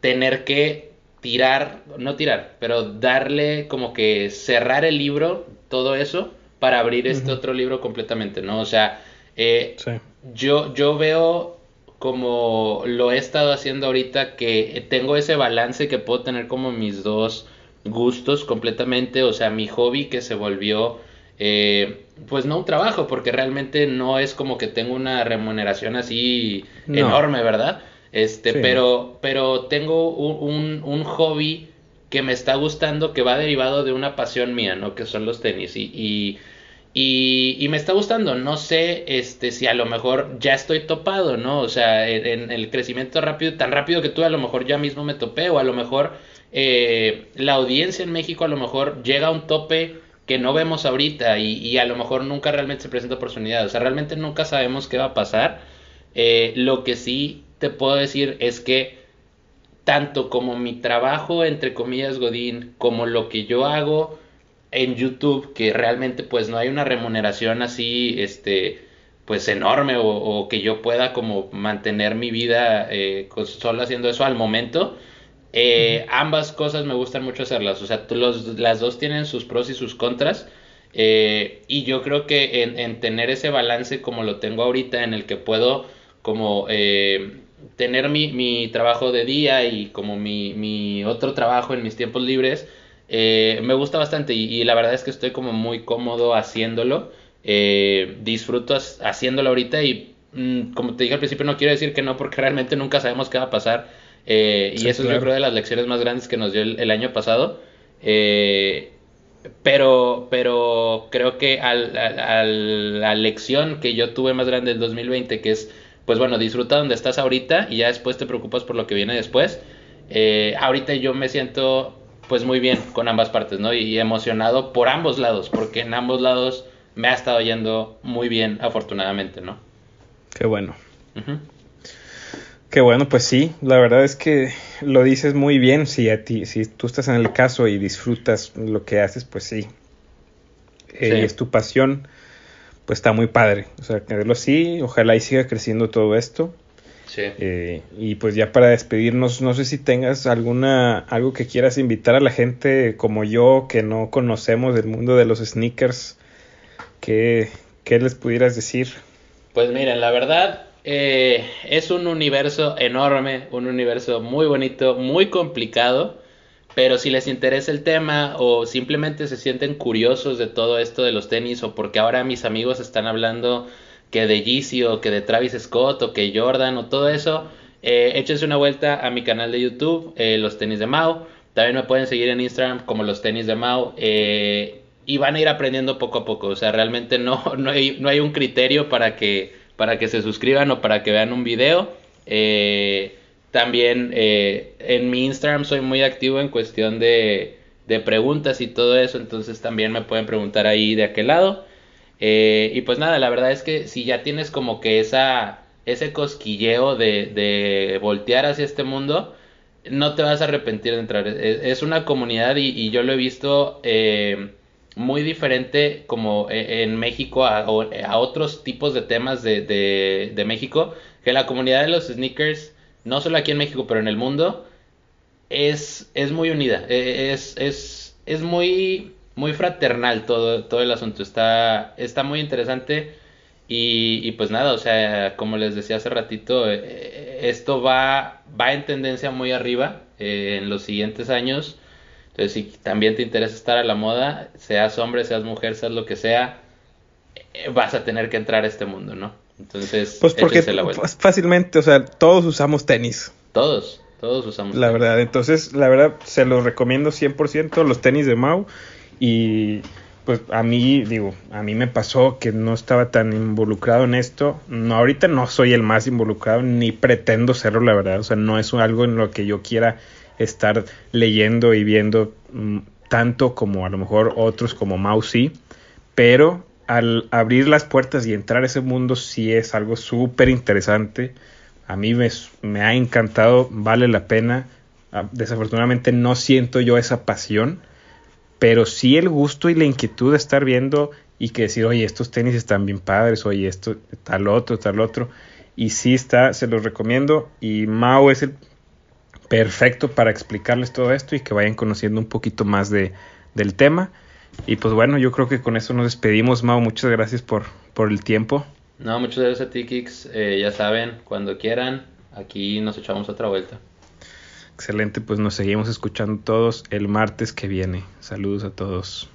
tener que tirar, no tirar, pero darle como que cerrar el libro, todo eso, para abrir este otro libro completamente, ¿no? O sea, eh, yo, yo veo como lo he estado haciendo ahorita, que tengo ese balance que puedo tener como mis dos gustos completamente, o sea, mi hobby que se volvió eh, pues no un trabajo, porque realmente no es como que tengo una remuneración así enorme, ¿verdad? Este, pero, pero tengo un, un, hobby que me está gustando, que va derivado de una pasión mía, ¿no? Que son los tenis. Y, y, y, me está gustando. No sé este, si a lo mejor ya estoy topado, ¿no? O sea, en, el crecimiento rápido, tan rápido que tú a lo mejor ya mismo me topé, o a lo mejor eh, la audiencia en México a lo mejor llega a un tope que no vemos ahorita y, a lo mejor nunca realmente se presenta oportunidad. O sea, realmente nunca sabemos qué va a pasar. Eh, lo que sí te puedo decir es que tanto como mi trabajo, entre comillas, Godín, como lo que yo hago en YouTube, que realmente pues no hay una remuneración así, este, pues enorme o, que yo pueda como mantener mi vida eh, solo haciendo eso al momento, eh, ambas cosas me gustan mucho hacerlas, o sea, las dos tienen sus pros y sus contras. Eh, y yo creo que en, tener ese balance como lo tengo ahorita, en el que puedo como eh, tener mi, trabajo de día y como mi, otro trabajo en mis tiempos libres, me gusta bastante y, la verdad es que estoy como muy cómodo haciéndolo. disfruto haciéndolo ahorita y mm, como te dije al principio no quiero decir que no porque realmente nunca sabemos qué va a pasar eh, y eso es yo creo de las lecciones más grandes que nos dio el, año pasado. Eh, pero, pero creo que al, al, la lección que yo tuve más grande del 2020, que es, pues bueno, disfruta donde estás ahorita y ya después te preocupas por lo que viene después. Eh, ahorita yo me siento pues muy bien con ambas partes, ¿no? Y emocionado por ambos lados, porque en ambos lados me ha estado yendo muy bien, afortunadamente, ¿no? Qué bueno. Qué bueno, pues sí, la verdad es que lo dices muy bien, si a ti, si tú estás en el caso y disfrutas lo que haces, pues sí. Eh, y es tu pasión, pues está muy padre. O sea, verlo así, ojalá y siga creciendo todo esto. Sí. Eh, y pues ya para despedirnos, no sé si tengas alguna, algo que quieras invitar a la gente como yo, que no conocemos del mundo de los sneakers, ¿qué, qué les pudieras decir? Pues miren, la verdad, eh, es un universo enorme, un universo muy bonito, muy complicado, pero si les interesa el tema o simplemente se sienten curiosos de todo esto de los tenis o porque ahora mis amigos están hablando que de Yeezy o que de Travis Scott o que Jordan o todo eso, eh, échense una vuelta a mi canal de YouTube, eh, Los Tenis de Mao. También me pueden seguir en Instagram como Los Tenis de Mao. y van a ir aprendiendo poco a poco. O sea, realmente no, no, hay, no hay un criterio para que para que se suscriban o para que vean un video. Eh, también eh, en mi Instagram soy muy activo en cuestión de, de, preguntas y todo eso, entonces también me pueden preguntar ahí de aquel lado. Eh, y pues nada, la verdad es que si ya tienes como que esa, ese cosquilleo de, de voltear hacia este mundo, no te vas a arrepentir de entrar. Es, una comunidad y, y, yo lo he visto muy diferente como e, en México a, a otros tipos de temas de, de, México, que la comunidad de los sneakers, no solo aquí en México, pero en el mundo, es, es muy unida, e, es, es, es muy, muy fraternal todo, todo el asunto, está, está muy interesante y, y pues nada, o sea, como les decía hace ratito, esto va, va en tendencia muy arriba eh, en los siguientes años entonces, si también te interesa estar a la moda, seas hombre, seas mujer, seas lo que sea, eh, vas a tener que entrar a este mundo, ¿no? Entonces, pues porque fácilmente, o sea, todos usamos tenis. Todos, todos usamos La verdad, entonces, la verdad, se los recomiendo 100% los tenis de Mau y pues a mí, digo, a mí me pasó que no estaba tan involucrado en esto. No, ahorita no soy el más involucrado, ni pretendo serlo, la verdad. O sea, no es algo en lo que yo quiera estar leyendo y viendo mm, tanto como a lo mejor otros como sí, pero al abrir las puertas y entrar a ese mundo sí es algo súper interesante. A mí me, me, ha encantado, vale la pena. Ah, desafortunadamente no siento yo esa pasión, pero sí el gusto y la inquietud de estar viendo y que decir, oye, estos tenis están bien padres, oye, esto, tal otro, tal otro. Y sí está, se los recomiendo. Y Mao es el perfecto para explicarles todo esto y que vayan conociendo un poquito más de, del tema. Y pues bueno, yo creo que con eso nos despedimos, Mao. Muchas gracias por, por el tiempo. No, muchas gracias a ti, Kix. Eh, ya saben, cuando quieran, aquí nos echamos otra vuelta. Excelente, pues nos seguimos escuchando todos el martes que viene. Saludos a todos.